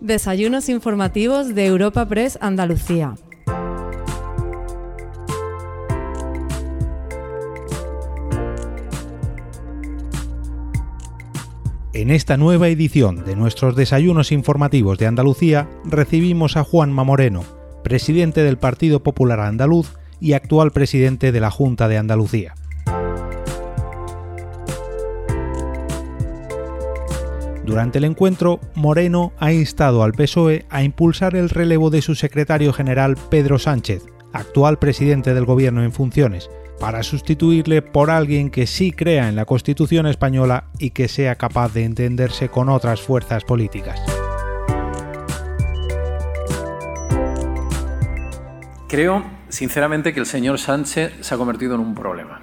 Desayunos informativos de Europa Press Andalucía. En esta nueva edición de nuestros desayunos informativos de Andalucía recibimos a Juanma Moreno, presidente del Partido Popular Andaluz y actual presidente de la Junta de Andalucía. Durante el encuentro, Moreno ha instado al PSOE a impulsar el relevo de su secretario general Pedro Sánchez, actual presidente del gobierno en funciones, para sustituirle por alguien que sí crea en la Constitución española y que sea capaz de entenderse con otras fuerzas políticas. Creo, sinceramente, que el señor Sánchez se ha convertido en un problema.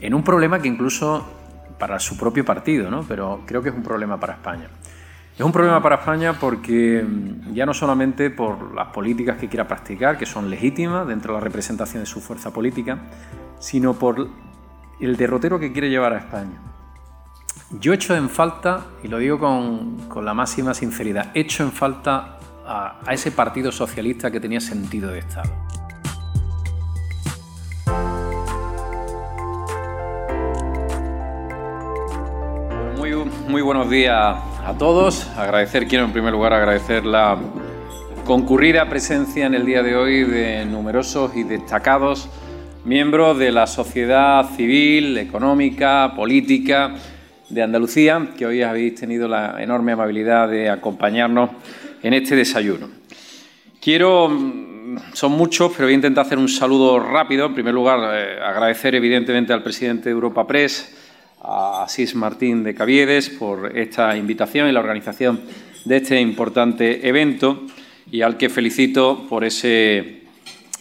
En un problema que incluso para su propio partido, ¿no? pero creo que es un problema para España. Es un problema para España porque mm, ya no solamente por las políticas que quiera practicar, que son legítimas dentro de la representación de su fuerza política, sino por el derrotero que quiere llevar a España. Yo echo en falta, y lo digo con, la máxima sinceridad, echo en falta a ese partido socialista que tenía sentido de Estado. Muy, buenos días a todos. Agradecer, quiero en primer lugar agradecer la concurrida presencia en el día de hoy de numerosos y destacados miembros de la sociedad civil, económica, política de Andalucía, que hoy habéis tenido la enorme amabilidad de acompañarnos en este desayuno. Quiero, son muchos, pero voy a intentar hacer un saludo rápido. En primer lugar, eh, agradecer evidentemente al presidente de Europa Press, a Asís Martín de Caviedes por esta invitación y la organización de este importante evento y al que felicito por ese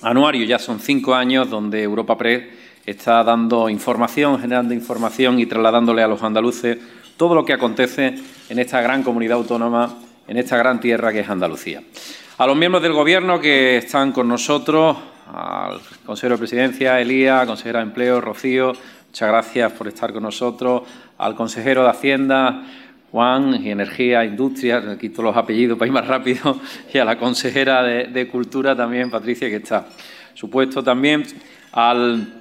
anuario. Ya son cinco años donde Europa Press está dando información, generando información y trasladándole a los andaluces todo lo que acontece en esta gran comunidad autónoma, en esta gran tierra que es Andalucía. A los miembros del Gobierno que están con nosotros, al consejero de Presidencia, Elía, consejera de Empleo, Rocío, Muchas gracias por estar con nosotros. Al consejero de Hacienda, Juan, y Energía, Industria, quito los apellidos para ir más rápido, y a la consejera de, Cultura también, Patricia, que está. Supuesto también al,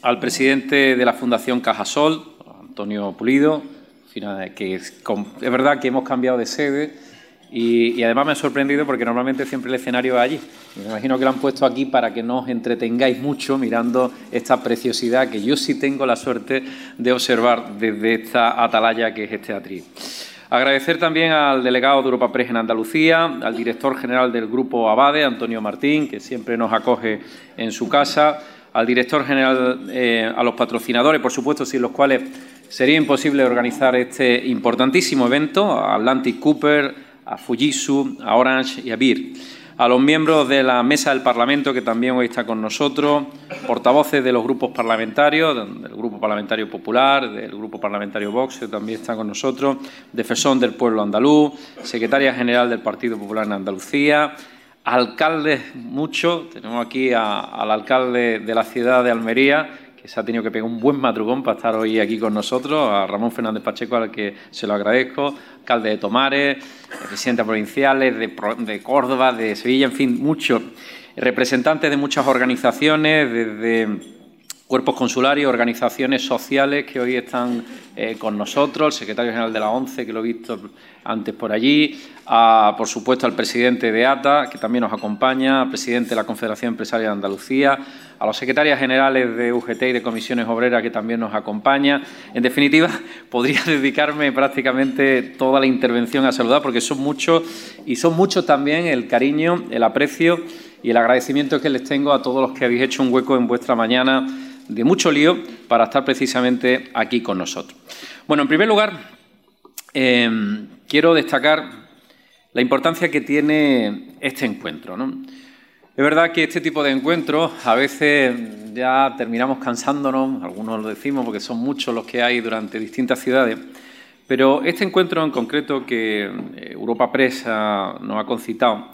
al presidente de la Fundación Cajasol, Antonio Pulido, que es, es verdad que hemos cambiado de sede y, además me ha sorprendido porque normalmente siempre el escenario es allí. Me imagino que lo han puesto aquí para que no os entretengáis mucho mirando esta preciosidad que yo sí tengo la suerte de observar desde esta atalaya que es este atril. Agradecer también al delegado de Europa Press en Andalucía, al director general del Grupo Abade, Antonio Martín, que siempre nos acoge en su casa, al director general, eh, a los patrocinadores, por supuesto, sin los cuales sería imposible organizar este importantísimo evento, a Atlantic Cooper, a Fujitsu, a Orange y a BIR. A los miembros de la Mesa del Parlamento, que también hoy está con nosotros, portavoces de los grupos parlamentarios, del Grupo Parlamentario Popular, del Grupo Parlamentario Vox, que también está con nosotros, defensor del pueblo andaluz, secretaria general del Partido Popular en Andalucía, alcaldes muchos, tenemos aquí al alcalde de la ciudad de Almería, se ha tenido que pegar un buen madrugón para estar hoy aquí con nosotros, a Ramón Fernández Pacheco, al que se lo agradezco, alcalde de Tomares, presidentes provinciales de, de Córdoba, de Sevilla, en fin, muchos representantes de muchas organizaciones, desde cuerpos consulares, organizaciones sociales que hoy están eh, con nosotros, el secretario general de la ONCE, que lo he visto antes por allí, por supuesto al presidente de ATA, que también nos acompaña, al presidente de la Confederación Empresaria de Andalucía, a los secretarios generales de UGT y de Comisiones Obreras, que también nos acompaña. En definitiva, podría dedicarme prácticamente toda la intervención a saludar, porque son muchos y son muchos también el cariño, el aprecio y el agradecimiento que les tengo a todos los que habéis hecho un hueco en vuestra mañana de mucho lío para estar precisamente aquí con nosotros. Bueno, en primer lugar, em, quiero destacar la importancia que tiene este encuentro. Es verdad que este tipo de encuentros a veces ya terminamos cansándonos, algunos lo decimos porque son muchos los que hay durante distintas ciudades, pero este encuentro en concreto que eh, Europa Press nos ha concitado,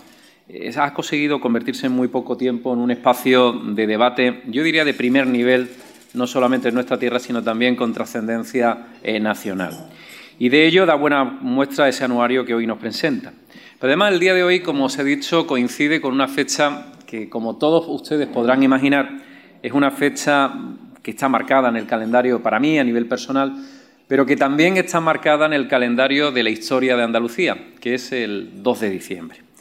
ha conseguido convertirse en muy poco tiempo en un espacio de debate, yo diría de primer nivel, no solamente en nuestra tierra, sino también con trascendencia eh, nacional. Y de ello da buena muestra ese anuario que hoy nos presenta. Pero además el día de hoy, como os he dicho, coincide con una fecha que, como todos ustedes podrán imaginar, es una fecha que está marcada en el calendario para mí a nivel personal, pero que también está marcada en el calendario de la historia de Andalucía, que es el 2 de diciembre.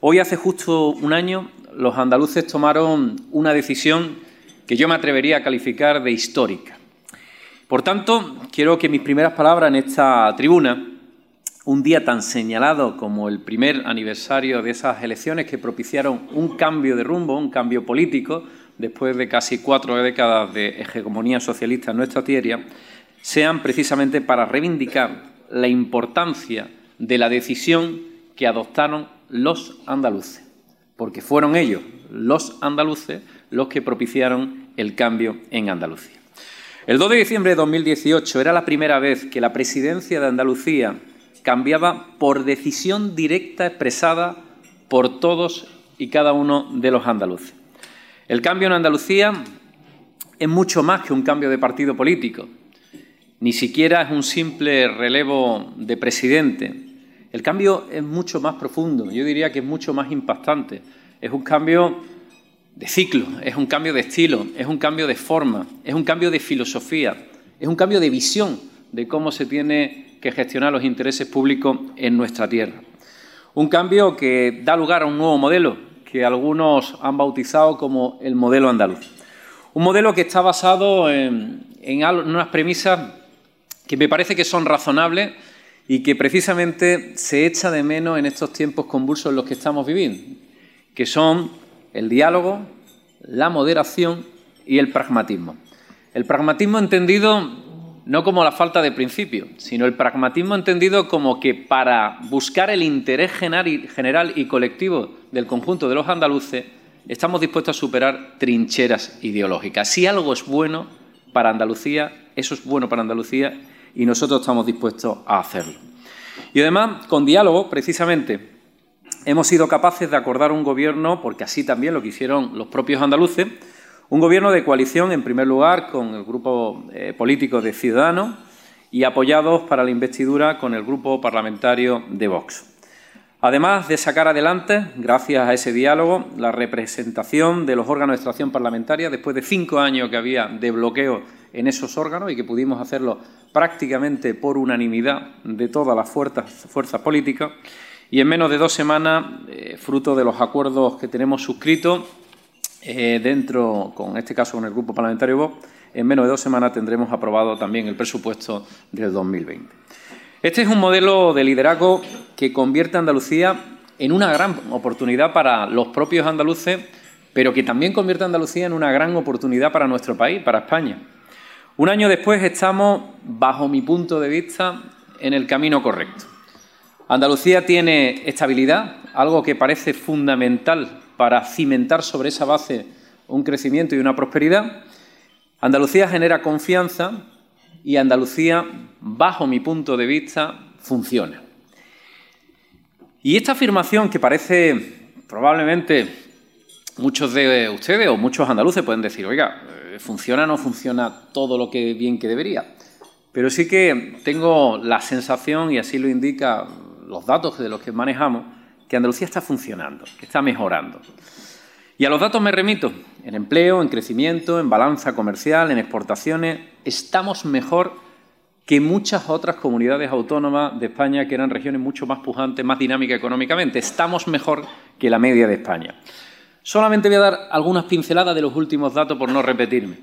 Hoy, hace justo un año, los andaluces tomaron una decisión que yo me atrevería a calificar de histórica. Por tanto, quiero que mis primeras palabras en esta tribuna, un día tan señalado como el primer aniversario de esas elecciones que propiciaron un cambio de rumbo, un cambio político, después de casi cuatro décadas de hegemonía socialista en nuestra tierra, sean precisamente para reivindicar la importancia de la decisión que adoptaron los andaluces, porque fueron ellos, los andaluces, los que propiciaron el cambio en Andalucía. El 2 de diciembre de 2018 era la primera vez que la presidencia de Andalucía cambiaba por decisión directa expresada por todos y cada uno de los andaluces. El cambio en Andalucía es mucho más que un cambio de partido político, ni siquiera es un simple relevo de presidente. El cambio es mucho más profundo, yo diría que es mucho más impactante. Es un cambio de ciclo, es un cambio de estilo, es un cambio de forma, es un cambio de filosofía, es un cambio de visión de cómo se tiene que gestionar los intereses públicos en nuestra tierra. Un cambio que da lugar a un nuevo modelo que algunos han bautizado como el modelo andaluz. Un modelo que está basado en, en unas premisas que me parece que son razonables y que precisamente se echa de menos en estos tiempos convulsos en los que estamos viviendo, que son el diálogo, la moderación y el pragmatismo. El pragmatismo entendido no como la falta de principio, sino el pragmatismo entendido como que para buscar el interés general y colectivo del conjunto de los andaluces, estamos dispuestos a superar trincheras ideológicas. Si algo es bueno para Andalucía, eso es bueno para Andalucía y nosotros estamos dispuestos a hacerlo. Y además, con diálogo, precisamente, hemos sido capaces de acordar un gobierno, porque así también lo quisieron los propios andaluces, un gobierno de coalición, en primer lugar, con el grupo eh, político de Ciudadanos y apoyados para la investidura con el grupo parlamentario de Vox. Además de sacar adelante, gracias a ese diálogo, la representación de los órganos de extracción parlamentaria, después de cinco años que había de bloqueo en esos órganos y que pudimos hacerlo prácticamente por unanimidad de todas las fuerzas políticas, y en menos de dos semanas, eh, fruto de los acuerdos que tenemos suscritos eh, dentro, con este caso con el Grupo Parlamentario Vox, en menos de dos semanas tendremos aprobado también el presupuesto del 2020. Este es un modelo de liderazgo que convierte a Andalucía en una gran oportunidad para los propios andaluces, pero que también convierte a Andalucía en una gran oportunidad para nuestro país, para España. Un año después estamos, bajo mi punto de vista, en el camino correcto. Andalucía tiene estabilidad, algo que parece fundamental para cimentar sobre esa base un crecimiento y una prosperidad. Andalucía genera confianza y Andalucía, bajo mi punto de vista, funciona. Y esta afirmación que parece probablemente muchos de ustedes o muchos andaluces pueden decir, oiga, ¿funciona o no funciona todo lo que bien que debería? Pero sí que tengo la sensación, y así lo indica los datos de los que manejamos, que Andalucía está funcionando, que está mejorando. Y a los datos me remito, en empleo, en crecimiento, en balanza comercial, en exportaciones, estamos mejor que muchas otras comunidades autónomas de España que eran regiones mucho más pujantes, más dinámicas económicamente. Estamos mejor que la media de España. Solamente voy a dar algunas pinceladas de los últimos datos por no repetirme.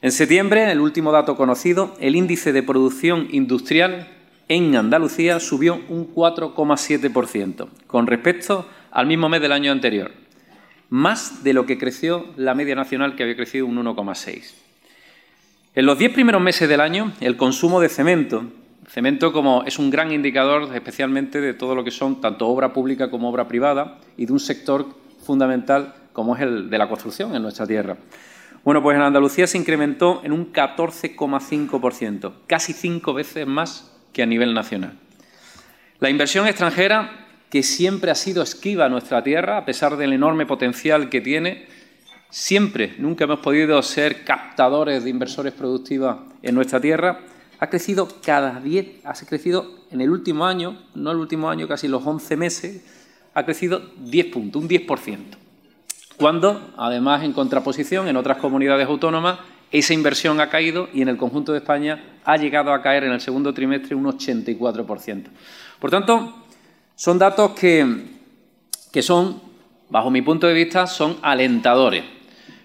En septiembre, el último dato conocido, el índice de producción industrial en Andalucía subió un 4,7% con respecto al mismo mes del año anterior, más de lo que creció la media nacional que había crecido un 1,6%. En los diez primeros meses del año, el consumo de cemento, cemento como es un gran indicador especialmente de todo lo que son tanto obra pública como obra privada y de un sector fundamental como es el de la construcción en nuestra tierra. Bueno, pues en Andalucía se incrementó en un 14,5%, casi cinco veces más que a nivel nacional. La inversión extranjera, que siempre ha sido esquiva a nuestra tierra, a pesar del enorme potencial que tiene, siempre, nunca hemos podido ser captadores de inversores productivos en nuestra tierra, ha crecido cada 10, ha crecido en el último año, no el último año, casi los 11 meses, ha crecido 10 puntos, un 10%. Cuando, además, en contraposición, en otras comunidades autónomas, esa inversión ha caído y en el conjunto de España ha llegado a caer en el segundo trimestre un 84%. Por tanto, son datos que, que son, bajo mi punto de vista, son alentadores.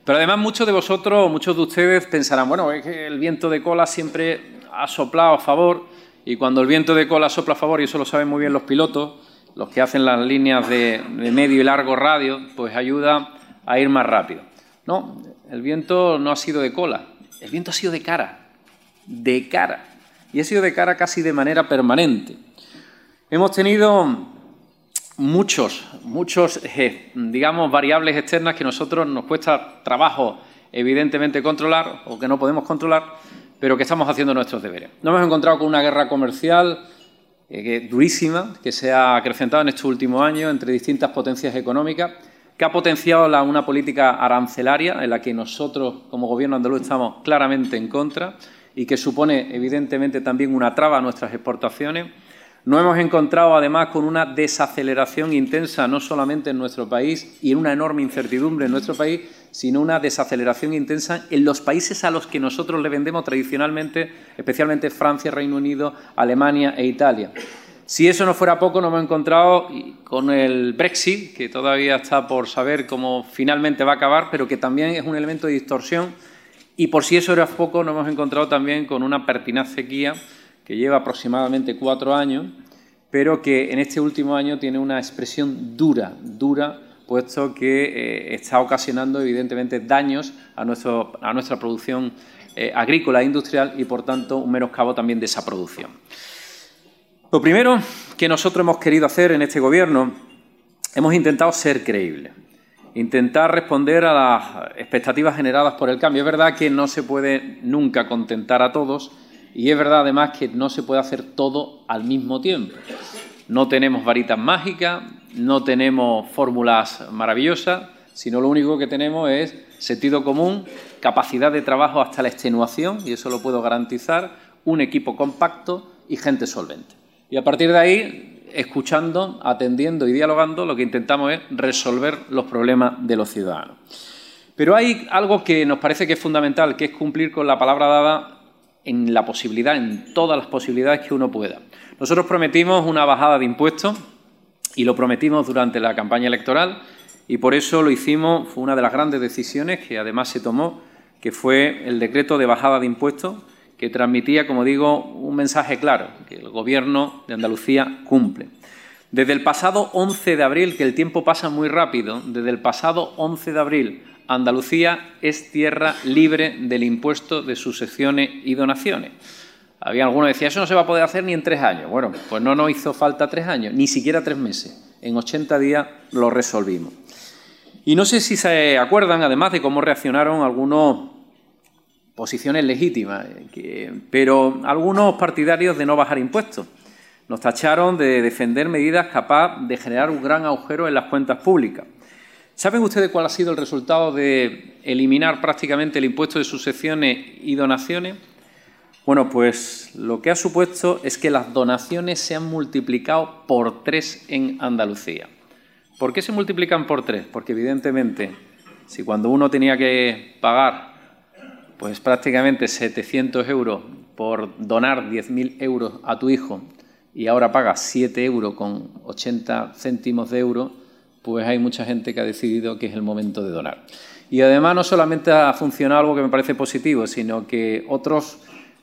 Pero además muchos de vosotros, muchos de ustedes pensarán, bueno, es que el viento de cola siempre ha soplado a favor y cuando el viento de cola sopla a favor, y eso lo saben muy bien los pilotos, los que hacen las líneas de, medio y largo radio, pues ayuda a ir más rápido. No, el viento no ha sido de cola, el viento ha sido de cara, de cara, y ha sido de cara casi de manera permanente. Hemos tenido muchos, muchos, eh, digamos, variables externas que nosotros nos cuesta trabajo, evidentemente, controlar o que no podemos controlar, pero que estamos haciendo nuestros deberes. Nos hemos encontrado con una guerra comercial eh, durísima que se ha acrecentado en estos últimos años entre distintas potencias económicas, que ha potenciado una política arancelaria en la que nosotros como Gobierno andaluz estamos claramente en contra y que supone evidentemente también una traba a nuestras exportaciones nos hemos encontrado además con una desaceleración intensa no solamente en nuestro país y en una enorme incertidumbre en nuestro país, sino una desaceleración intensa en los países a los que nosotros le vendemos tradicionalmente, especialmente Francia, Reino Unido, Alemania e Italia. Si eso no fuera poco, nos hemos encontrado con el Brexit, que todavía está por saber cómo finalmente va a acabar, pero que también es un elemento de distorsión. Y por si eso era poco, nos hemos encontrado también con una pertinaz sequía que lleva aproximadamente cuatro años, pero que en este último año tiene una expresión dura, dura, puesto que eh, está ocasionando evidentemente daños a, nuestro, a nuestra producción eh, agrícola e industrial y, por tanto, un menoscabo también de esa producción. Lo primero que nosotros hemos querido hacer en este Gobierno, hemos intentado ser creíbles, intentar responder a las expectativas generadas por el cambio. Es verdad que no se puede nunca contentar a todos, y es verdad además que no se puede hacer todo al mismo tiempo. No tenemos varitas mágicas, no tenemos fórmulas maravillosas, sino lo único que tenemos es sentido común, capacidad de trabajo hasta la extenuación, y eso lo puedo garantizar, un equipo compacto y gente solvente. Y a partir de ahí, escuchando, atendiendo y dialogando, lo que intentamos es resolver los problemas de los ciudadanos. Pero hay algo que nos parece que es fundamental, que es cumplir con la palabra dada en la posibilidad, en todas las posibilidades que uno pueda. Nosotros prometimos una bajada de impuestos y lo prometimos durante la campaña electoral y por eso lo hicimos, fue una de las grandes decisiones que además se tomó, que fue el decreto de bajada de impuestos que transmitía, como digo, un mensaje claro, que el Gobierno de Andalucía cumple. Desde el pasado 11 de abril, que el tiempo pasa muy rápido, desde el pasado 11 de abril Andalucía es tierra libre del impuesto de sucesiones y donaciones. Había algunos que decían, eso no se va a poder hacer ni en tres años. Bueno, pues no nos hizo falta tres años, ni siquiera tres meses. En 80 días lo resolvimos. Y no sé si se acuerdan, además, de cómo reaccionaron algunos posiciones legítimas, eh, pero algunos partidarios de no bajar impuestos. Nos tacharon de defender medidas capaces de generar un gran agujero en las cuentas públicas. ¿Saben ustedes cuál ha sido el resultado de eliminar prácticamente el impuesto de sucesiones y donaciones? Bueno, pues lo que ha supuesto es que las donaciones se han multiplicado por tres en Andalucía. ¿Por qué se multiplican por tres? Porque evidentemente, si cuando uno tenía que pagar pues prácticamente 700 euros por donar 10.000 euros a tu hijo y ahora pagas 7 euros con 80 céntimos de euro, pues hay mucha gente que ha decidido que es el momento de donar. Y además no solamente ha funcionado algo que me parece positivo, sino que otros,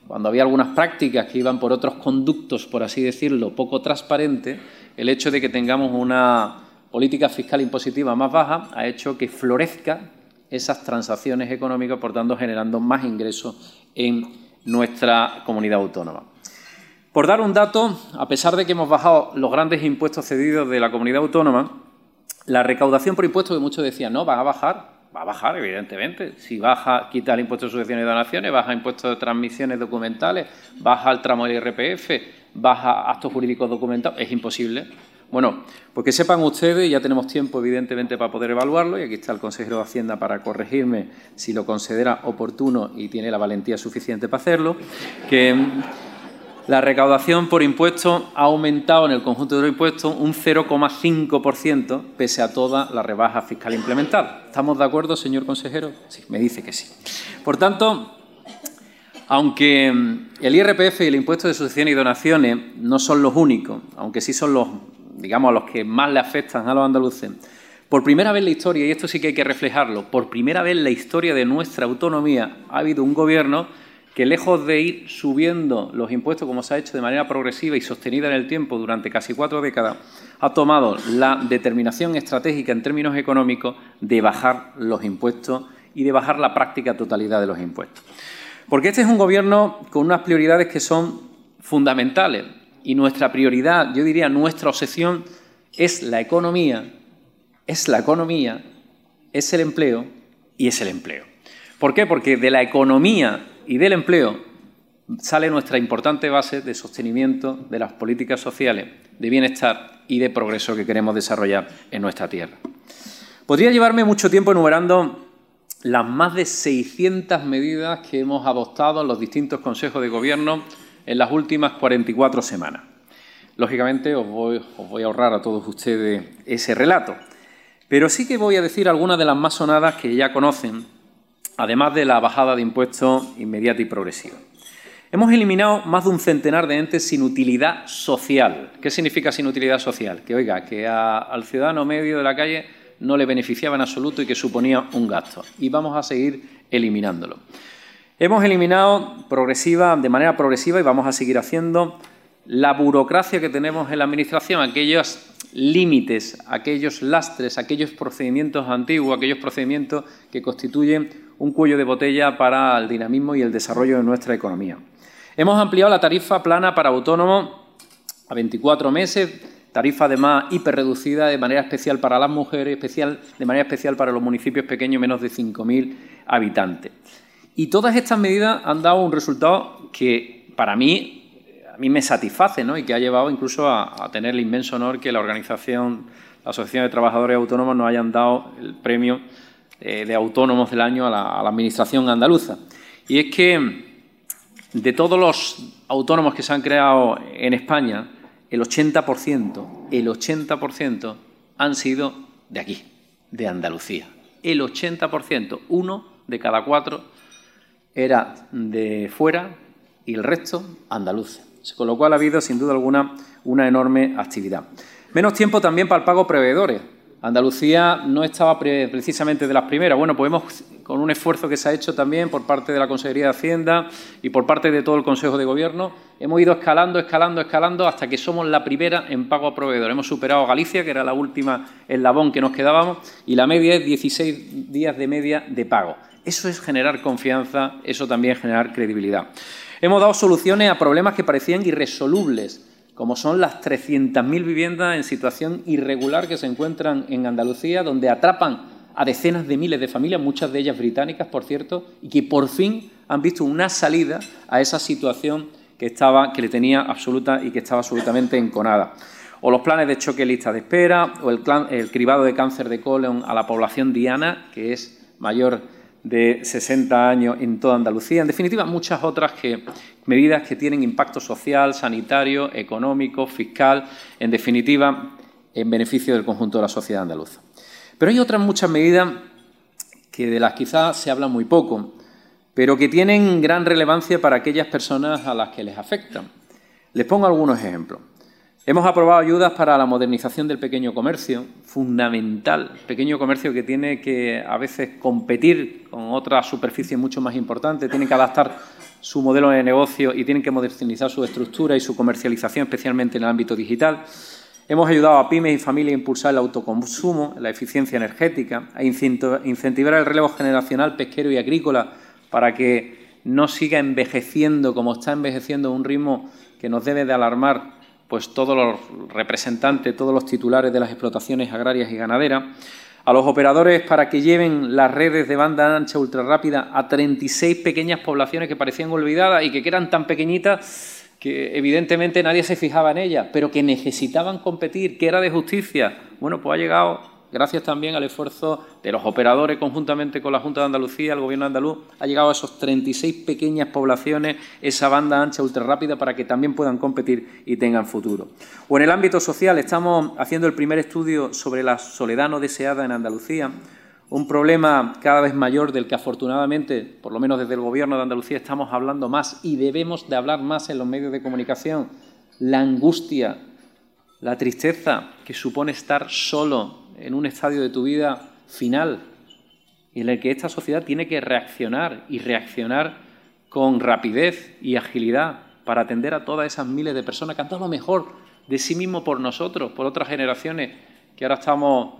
cuando había algunas prácticas que iban por otros conductos, por así decirlo, poco transparentes, el hecho de que tengamos una política fiscal impositiva más baja ha hecho que florezca esas transacciones económicas, por tanto generando más ingresos en nuestra comunidad autónoma. Por dar un dato, a pesar de que hemos bajado los grandes impuestos cedidos de la comunidad autónoma, la recaudación por impuestos, que muchos decían, no, va a bajar, va a bajar, evidentemente. Si baja, quita el impuesto de sucesiones y donaciones, baja el impuesto de transmisiones documentales, baja el tramo del IRPF, baja actos jurídicos documentados, es imposible. Bueno, pues que sepan ustedes, ya tenemos tiempo evidentemente para poder evaluarlo, y aquí está el consejero de Hacienda para corregirme si lo considera oportuno y tiene la valentía suficiente para hacerlo, que la recaudación por impuestos ha aumentado en el conjunto de los impuestos un 0,5% pese a toda la rebaja fiscal implementada. ¿Estamos de acuerdo, señor consejero? Sí, me dice que sí. Por tanto, aunque el IRPF y el impuesto de sucesiones y donaciones no son los únicos, aunque sí son los, digamos, los que más le afectan a los andaluces, por primera vez en la historia, y esto sí que hay que reflejarlo, por primera vez en la historia de nuestra autonomía ha habido un gobierno que lejos de ir subiendo los impuestos como se ha hecho de manera progresiva y sostenida en el tiempo durante casi cuatro décadas, ha tomado la determinación estratégica en términos económicos de bajar los impuestos y de bajar la práctica totalidad de los impuestos. Porque este es un gobierno con unas prioridades que son fundamentales y nuestra prioridad, yo diría nuestra obsesión, es la economía, es la economía, es el empleo y es el empleo. ¿Por qué? Porque de la economía y del empleo sale nuestra importante base de sostenimiento de las políticas sociales, de bienestar y de progreso que queremos desarrollar en nuestra tierra. Podría llevarme mucho tiempo enumerando las más de 600 medidas que hemos adoptado en los distintos consejos de gobierno en las últimas 44 semanas. Lógicamente os voy, os voy a ahorrar a todos ustedes ese relato, pero sí que voy a decir algunas de las más sonadas que ya conocen además de la bajada de impuestos inmediata y progresiva. Hemos eliminado más de un centenar de entes sin utilidad social. ¿Qué significa sin utilidad social? Que, oiga, que al ciudadano medio de la calle no le beneficiaba en absoluto y que suponía un gasto. Y vamos a seguir eliminándolo. Hemos eliminado progresiva, de manera progresiva y vamos a seguir haciendo la burocracia que tenemos en la Administración, aquellos límites, aquellos lastres, aquellos procedimientos antiguos, aquellos procedimientos que constituyen un cuello de botella para el dinamismo y el desarrollo de nuestra economía. Hemos ampliado la tarifa plana para autónomos a 24 meses, tarifa además hiperreducida de manera especial para las mujeres, especial, de manera especial para los municipios pequeños menos de 5.000 habitantes. Y todas estas medidas han dado un resultado que para mí, a mí me satisface ¿no? y que ha llevado incluso a, a tener el inmenso honor que la organización, la Asociación de Trabajadores Autónomos nos hayan dado el premio eh, de autónomos del año a la, Administración andaluza. Y es que de todos los autónomos que se han creado en España, el 80%, el 80% han sido de aquí, de Andalucía. El 80%, uno de cada cuatro era de fuera y el resto andaluz. Con lo cual ha habido, sin duda alguna, una enorme actividad. Menos tiempo también para el pago prevedores. Andalucía no estaba precisamente de las primeras. Bueno, pues con un esfuerzo que se ha hecho también por parte de la Consejería de Hacienda y por parte de todo el Consejo de Gobierno, hemos ido escalando, escalando, escalando hasta que somos la primera en pago a proveedor. Hemos superado a Galicia, que era la última eslabón que nos quedábamos, y la media es 16 días de media de pago. Eso es generar confianza, eso también es generar credibilidad. Hemos dado soluciones a problemas que parecían irresolubles como son las 300.000 viviendas en situación irregular que se encuentran en Andalucía, donde atrapan a decenas de miles de familias, muchas de ellas británicas, por cierto, y que por fin han visto una salida a esa situación que, estaba, que le tenía absoluta y que estaba absolutamente enconada. O los planes de choque lista de espera, o el, el cribado de cáncer de colon a la población diana, que es mayor de 60 años en toda Andalucía. En definitiva, muchas otras medidas que tienen impacto social, sanitario, económico, fiscal, en definitiva, en beneficio del conjunto de la sociedad andaluza. Pero hay otras muchas medidas que de las quizás se habla muy poco, pero que tienen gran relevancia para aquellas personas a las que les afectan. Les pongo algunos ejemplos. Hemos aprobado ayudas para la modernización del pequeño comercio, fundamental, pequeño comercio que tiene que a veces competir con otras superficies mucho más importantes, tiene que adaptar su modelo de negocio y tienen que modernizar su estructura y su comercialización, especialmente en el ámbito digital. Hemos ayudado a pymes y familias a impulsar el autoconsumo, la eficiencia energética, a incentivar el relevo generacional pesquero y agrícola para que no siga envejeciendo como está envejeciendo a un ritmo que nos debe de alarmar pues todos los representantes, todos los titulares de las explotaciones agrarias y ganaderas, a los operadores para que lleven las redes de banda ancha ultrarrápida a 36 pequeñas poblaciones que parecían olvidadas y que eran tan pequeñitas que evidentemente nadie se fijaba en ellas, pero que necesitaban competir, que era de justicia. Bueno, pues ha llegado gracias también al esfuerzo de los operadores conjuntamente con la Junta de Andalucía, el Gobierno andaluz, ha llegado a esos 36 pequeñas poblaciones esa banda ancha ultrarrápida para que también puedan competir y tengan futuro. O en el ámbito social, estamos haciendo el primer estudio sobre la soledad no deseada en Andalucía, un problema cada vez mayor del que afortunadamente, por lo menos desde el Gobierno de Andalucía, estamos hablando más y debemos de hablar más en los medios de comunicación, la angustia la tristeza que supone estar solo en un estadio de tu vida final, en el que esta sociedad tiene que reaccionar y reaccionar con rapidez y agilidad para atender a todas esas miles de personas que han dado lo mejor de sí mismo por nosotros, por otras generaciones que ahora estamos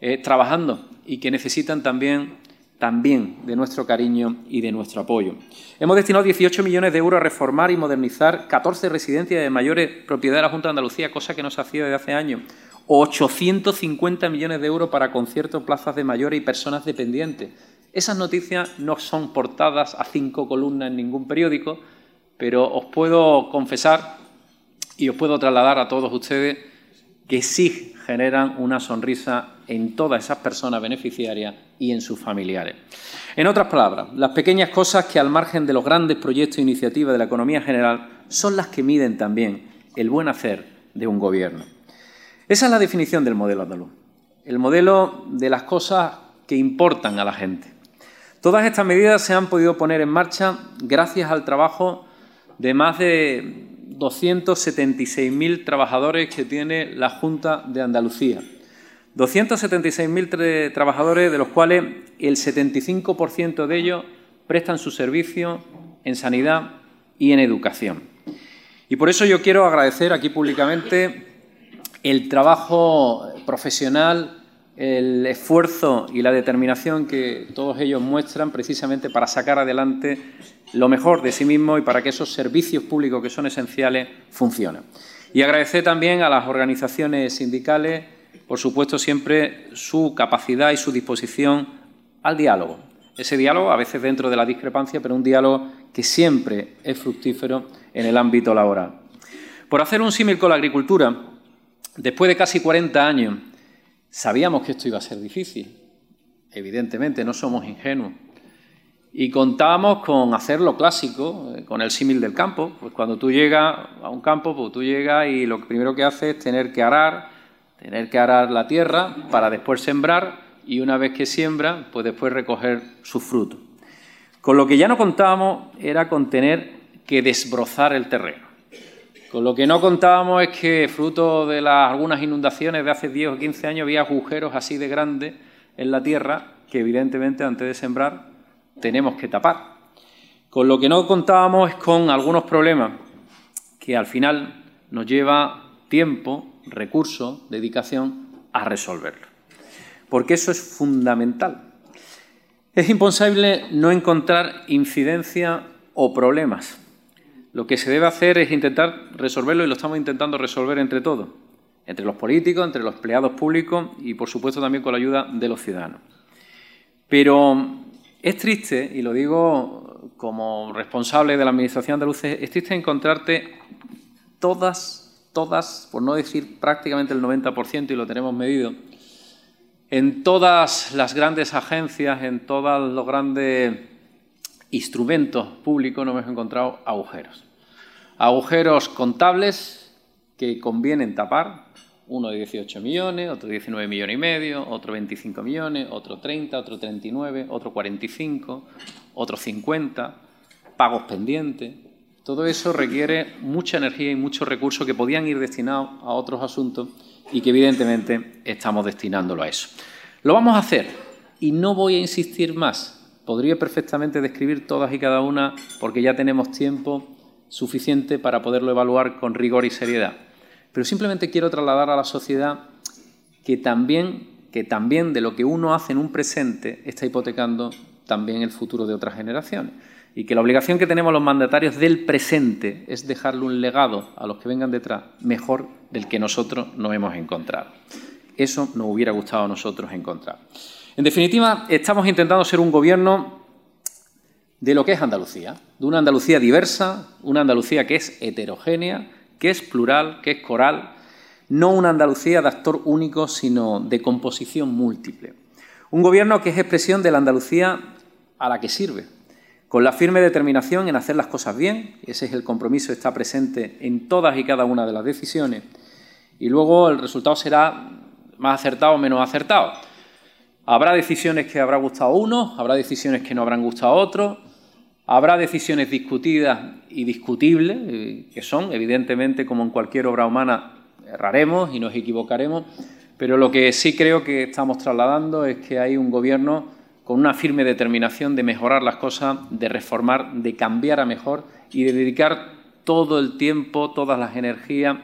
eh, trabajando y que necesitan también también de nuestro cariño y de nuestro apoyo. Hemos destinado 18 millones de euros a reformar y modernizar 14 residencias de mayores propiedad de la Junta de Andalucía, cosa que no se hacía desde hace años. 850 millones de euros para conciertos, plazas de mayores y personas dependientes. Esas noticias no son portadas a cinco columnas en ningún periódico, pero os puedo confesar y os puedo trasladar a todos ustedes que sí generan una sonrisa en todas esas personas beneficiarias y en sus familiares. En otras palabras, las pequeñas cosas que al margen de los grandes proyectos e iniciativas de la economía general son las que miden también el buen hacer de un gobierno. Esa es la definición del modelo andaluz, el modelo de las cosas que importan a la gente. Todas estas medidas se han podido poner en marcha gracias al trabajo de más de 276.000 trabajadores que tiene la Junta de Andalucía 276.000 trabajadores, de los cuales el 75% de ellos prestan su servicio en sanidad y en educación. Y por eso yo quiero agradecer aquí públicamente el trabajo profesional, el esfuerzo y la determinación que todos ellos muestran precisamente para sacar adelante lo mejor de sí mismos y para que esos servicios públicos que son esenciales funcionen. Y agradecer también a las organizaciones sindicales por supuesto, siempre su capacidad y su disposición al diálogo. Ese diálogo, a veces dentro de la discrepancia, pero un diálogo que siempre es fructífero en el ámbito laboral. Por hacer un símil con la agricultura, después de casi 40 años, sabíamos que esto iba a ser difícil. Evidentemente, no somos ingenuos. Y contábamos con hacer lo clásico, eh, con el símil del campo. Pues cuando tú llegas a un campo, pues tú llegas y lo primero que haces es tener que arar, tener que arar la tierra para después sembrar y una vez que siembra, pues después recoger su fruto. Con lo que ya no contábamos era con tener que desbrozar el terreno. Con lo que no contábamos es que, fruto de las, algunas inundaciones de hace 10 o 15 años, había agujeros así de grandes en la tierra que, evidentemente, antes de sembrar, tenemos que tapar. Con lo que no contábamos es con algunos problemas que al final nos lleva tiempo recurso, dedicación a resolverlo. Porque eso es fundamental. Es imposible no encontrar incidencia o problemas. Lo que se debe hacer es intentar resolverlo y lo estamos intentando resolver entre todos, entre los políticos, entre los empleados públicos y, por supuesto, también con la ayuda de los ciudadanos. Pero es triste, y lo digo como responsable de la Administración andaluza, es triste encontrarte todas todas, por no decir prácticamente el 90%, y lo tenemos medido, en todas las grandes agencias, en todos los grandes instrumentos públicos, no hemos encontrado agujeros. Agujeros contables que convienen tapar, uno de 18 millones, otro de 19 millones y medio, otro 25 millones, otro 30, otro 39, otro 45, otro 50, pagos pendientes. Todo eso requiere mucha energía y muchos recursos que podían ir destinados a otros asuntos y que evidentemente estamos destinándolo a eso. Lo vamos a hacer y no voy a insistir más. Podría perfectamente describir todas y cada una porque ya tenemos tiempo suficiente para poderlo evaluar con rigor y seriedad. Pero simplemente quiero trasladar a la sociedad que también, que también de lo que uno hace en un presente está hipotecando también el futuro de otras generaciones y que la obligación que tenemos los mandatarios del presente es dejarle un legado a los que vengan detrás mejor del que nosotros nos hemos encontrado. Eso nos hubiera gustado a nosotros encontrar. En definitiva, estamos intentando ser un gobierno de lo que es Andalucía, de una Andalucía diversa, una Andalucía que es heterogénea, que es plural, que es coral, No una Andalucía de actor único, sino de composición múltiple. Un gobierno que es expresión de la Andalucía a la que sirve, con la firme determinación en hacer las cosas bien, ese es el compromiso, está presente en todas y cada una de las decisiones, y luego el resultado será más acertado o menos acertado. Habrá decisiones que habrá gustado a uno, habrá decisiones que no habrán gustado a otros, habrá decisiones discutidas y discutibles, eh, que son, evidentemente, como en cualquier obra humana, erraremos y nos equivocaremos, pero lo que sí creo que estamos trasladando es que hay un gobierno con una firme determinación de mejorar las cosas, de reformar, de cambiar a mejor y de dedicar todo el tiempo, todas las energías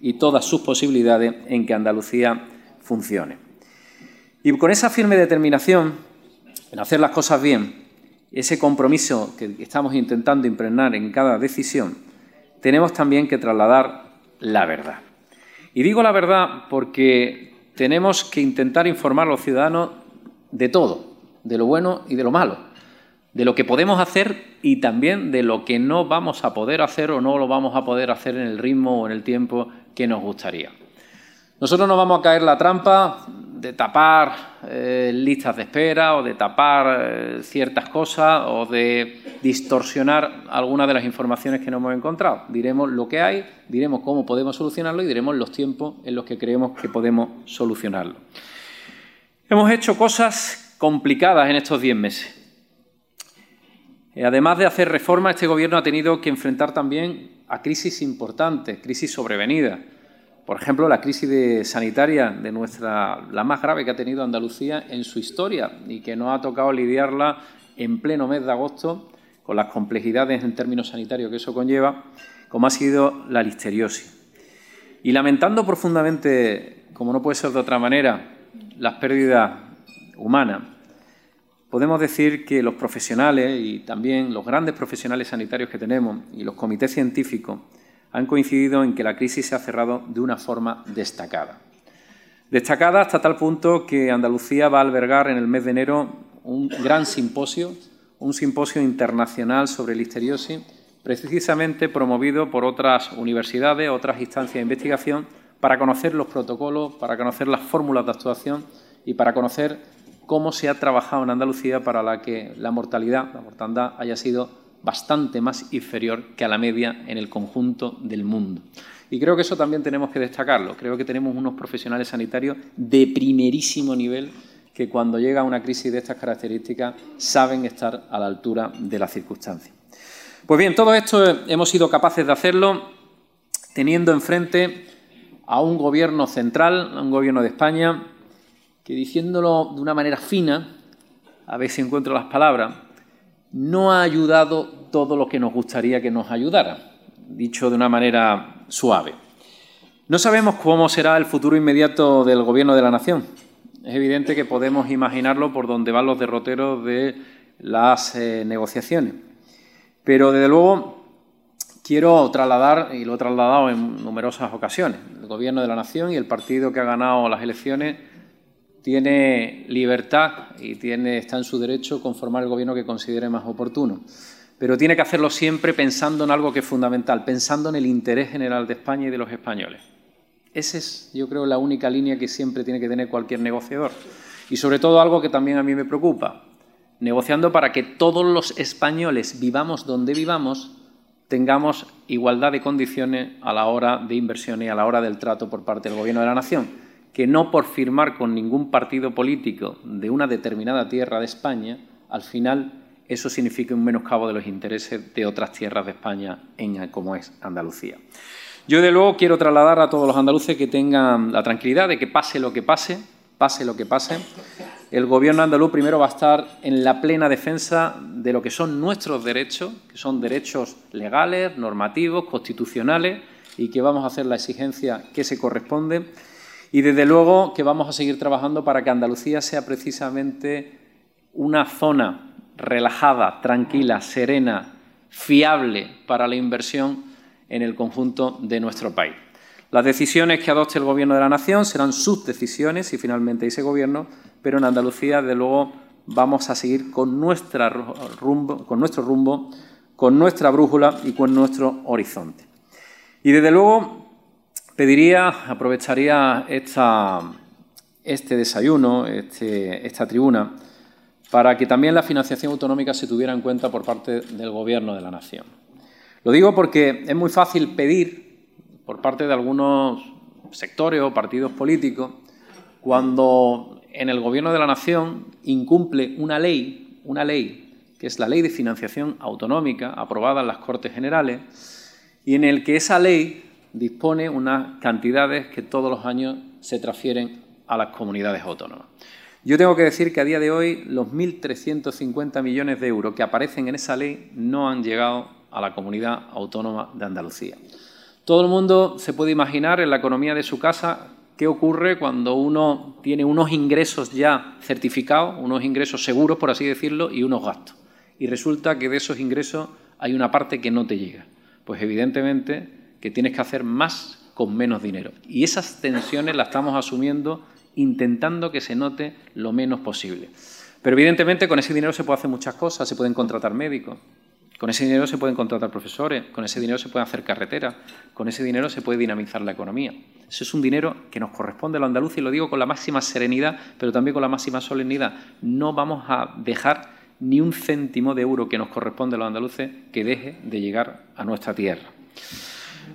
y todas sus posibilidades en que Andalucía funcione. Y con esa firme determinación en hacer las cosas bien, ese compromiso que estamos intentando impregnar en cada decisión, tenemos también que trasladar la verdad. Y digo la verdad porque tenemos que intentar informar a los ciudadanos de todo, de lo bueno y de lo malo, de lo que podemos hacer y también de lo que no vamos a poder hacer o no lo vamos a poder hacer en el ritmo o en el tiempo que nos gustaría. Nosotros no vamos a caer la trampa de tapar eh, listas de espera o de tapar eh, ciertas cosas o de distorsionar algunas de las informaciones que no hemos encontrado. Diremos lo que hay, diremos cómo podemos solucionarlo y diremos los tiempos en los que creemos que podemos solucionarlo. Hemos hecho cosas complicadas en estos diez meses. Eh, además de hacer reformas, este Gobierno ha tenido que enfrentar también a crisis importantes, crisis sobrevenidas por ejemplo, la crisis sanitaria de nuestra, la más grave que ha tenido Andalucía en su historia y que nos ha tocado lidiarla en pleno mes de agosto con las complejidades en términos sanitarios que eso conlleva, como ha sido la listeriosis. Y lamentando profundamente, como no puede ser de otra manera, las pérdidas humanas, podemos decir que los profesionales y también los grandes profesionales sanitarios que tenemos y los comités científicos han coincidido en que la crisis se ha cerrado de una forma destacada. Destacada hasta tal punto que Andalucía va a albergar en el mes de enero un gran simposio, un simposio internacional sobre listeriosis, precisamente promovido por otras universidades, otras instancias de investigación, para conocer los protocolos, para conocer las fórmulas de actuación y para conocer cómo se ha trabajado en Andalucía para la que la mortalidad, la mortandad, haya sido bastante más inferior que a la media en el conjunto del mundo. Y creo que eso también tenemos que destacarlo. Creo que tenemos unos profesionales sanitarios de primerísimo nivel que cuando llega una crisis de estas características saben estar a la altura de las circunstancias. Pues bien, todo esto hemos sido capaces de hacerlo teniendo enfrente a un gobierno central, a un gobierno de España, que diciéndolo de una manera fina, a ver si encuentro las palabras, no ha ayudado todo lo que nos gustaría que nos ayudara, dicho de una manera suave. No sabemos cómo será el futuro inmediato del Gobierno de la Nación. Es evidente que podemos imaginarlo por donde van los derroteros de las eh, negociaciones. Pero, desde luego, quiero trasladar, y lo he trasladado en numerosas ocasiones, el Gobierno de la Nación y el partido que ha ganado las elecciones tiene libertad y tiene, está en su derecho conformar el gobierno que considere más oportuno. Pero tiene que hacerlo siempre pensando en algo que es fundamental, pensando en el interés general de España y de los españoles. Esa es, yo creo, la única línea que siempre tiene que tener cualquier negociador. Y sobre todo algo que también a mí me preocupa, negociando para que todos los españoles vivamos donde vivamos, tengamos igualdad de condiciones a la hora de inversión y a la hora del trato por parte del Gobierno de la Nación que no por firmar con ningún partido político de una determinada tierra de España, al final eso signifique un menoscabo de los intereses de otras tierras de España, en, como es Andalucía. Yo, de luego, quiero trasladar a todos los andaluces que tengan la tranquilidad de que pase lo que pase, pase lo que pase, el Gobierno andaluz primero va a estar en la plena defensa de lo que son nuestros derechos, que son derechos legales, normativos, constitucionales, y que vamos a hacer la exigencia que se corresponde y desde luego que vamos a seguir trabajando para que Andalucía sea precisamente una zona relajada, tranquila, serena, fiable para la inversión en el conjunto de nuestro país. Las decisiones que adopte el Gobierno de la Nación serán sus decisiones y finalmente ese Gobierno, pero en Andalucía, desde luego, vamos a seguir con, nuestra rumbo, con nuestro rumbo, con nuestra brújula y con nuestro horizonte. Y desde luego pediría, aprovecharía esta, este desayuno, este, esta tribuna, para que también la financiación autonómica se tuviera en cuenta por parte del Gobierno de la Nación. Lo digo porque es muy fácil pedir por parte de algunos sectores o partidos políticos cuando en el Gobierno de la Nación incumple una ley, una ley que es la Ley de Financiación Autonómica aprobada en las Cortes Generales y en el que esa ley dispone unas cantidades que todos los años se transfieren a las comunidades autónomas. Yo tengo que decir que a día de hoy los 1.350 millones de euros que aparecen en esa ley no han llegado a la comunidad autónoma de Andalucía. Todo el mundo se puede imaginar en la economía de su casa qué ocurre cuando uno tiene unos ingresos ya certificados, unos ingresos seguros, por así decirlo, y unos gastos. Y resulta que de esos ingresos hay una parte que no te llega. Pues evidentemente que tienes que hacer más con menos dinero. Y esas tensiones las estamos asumiendo intentando que se note lo menos posible. Pero evidentemente con ese dinero se puede hacer muchas cosas, se pueden contratar médicos, con ese dinero se pueden contratar profesores, con ese dinero se pueden hacer carreteras, con ese dinero se puede dinamizar la economía. Eso es un dinero que nos corresponde a los andaluces y lo digo con la máxima serenidad, pero también con la máxima solemnidad. No vamos a dejar ni un céntimo de euro que nos corresponde a los andaluces que deje de llegar a nuestra tierra.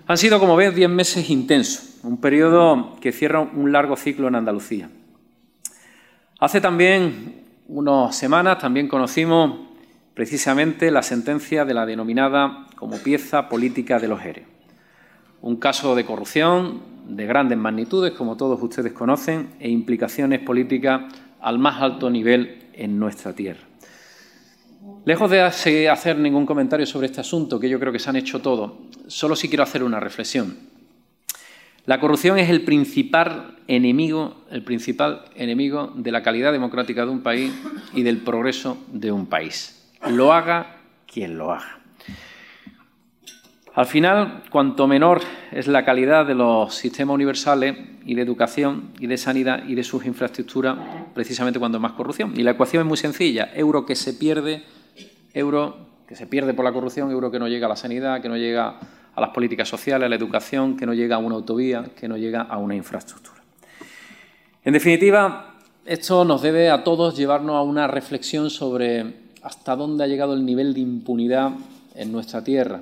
Han sido, como ves, diez meses intensos, un periodo que cierra un largo ciclo en Andalucía. Hace también unas semanas también conocimos precisamente la sentencia de la denominada como pieza política de los ERE. Un caso de corrupción de grandes magnitudes, como todos ustedes conocen, e implicaciones políticas al más alto nivel en nuestra tierra. Lejos de hacer ningún comentario sobre este asunto, que yo creo que se han hecho todo, solo sí quiero hacer una reflexión. La corrupción es el principal enemigo, el principal enemigo de la calidad democrática de un país y del progreso de un país. Lo haga quien lo haga. Al final, cuanto menor es la calidad de los sistemas universales y de educación y de sanidad y de sus infraestructuras, precisamente cuando más corrupción. Y la ecuación es muy sencilla. Euro que se pierde, euro que se pierde por la corrupción, euro que no llega a la sanidad, que no llega a las políticas sociales, a la educación, que no llega a una autovía, que no llega a una infraestructura. En definitiva, esto nos debe a todos llevarnos a una reflexión sobre hasta dónde ha llegado el nivel de impunidad en nuestra tierra,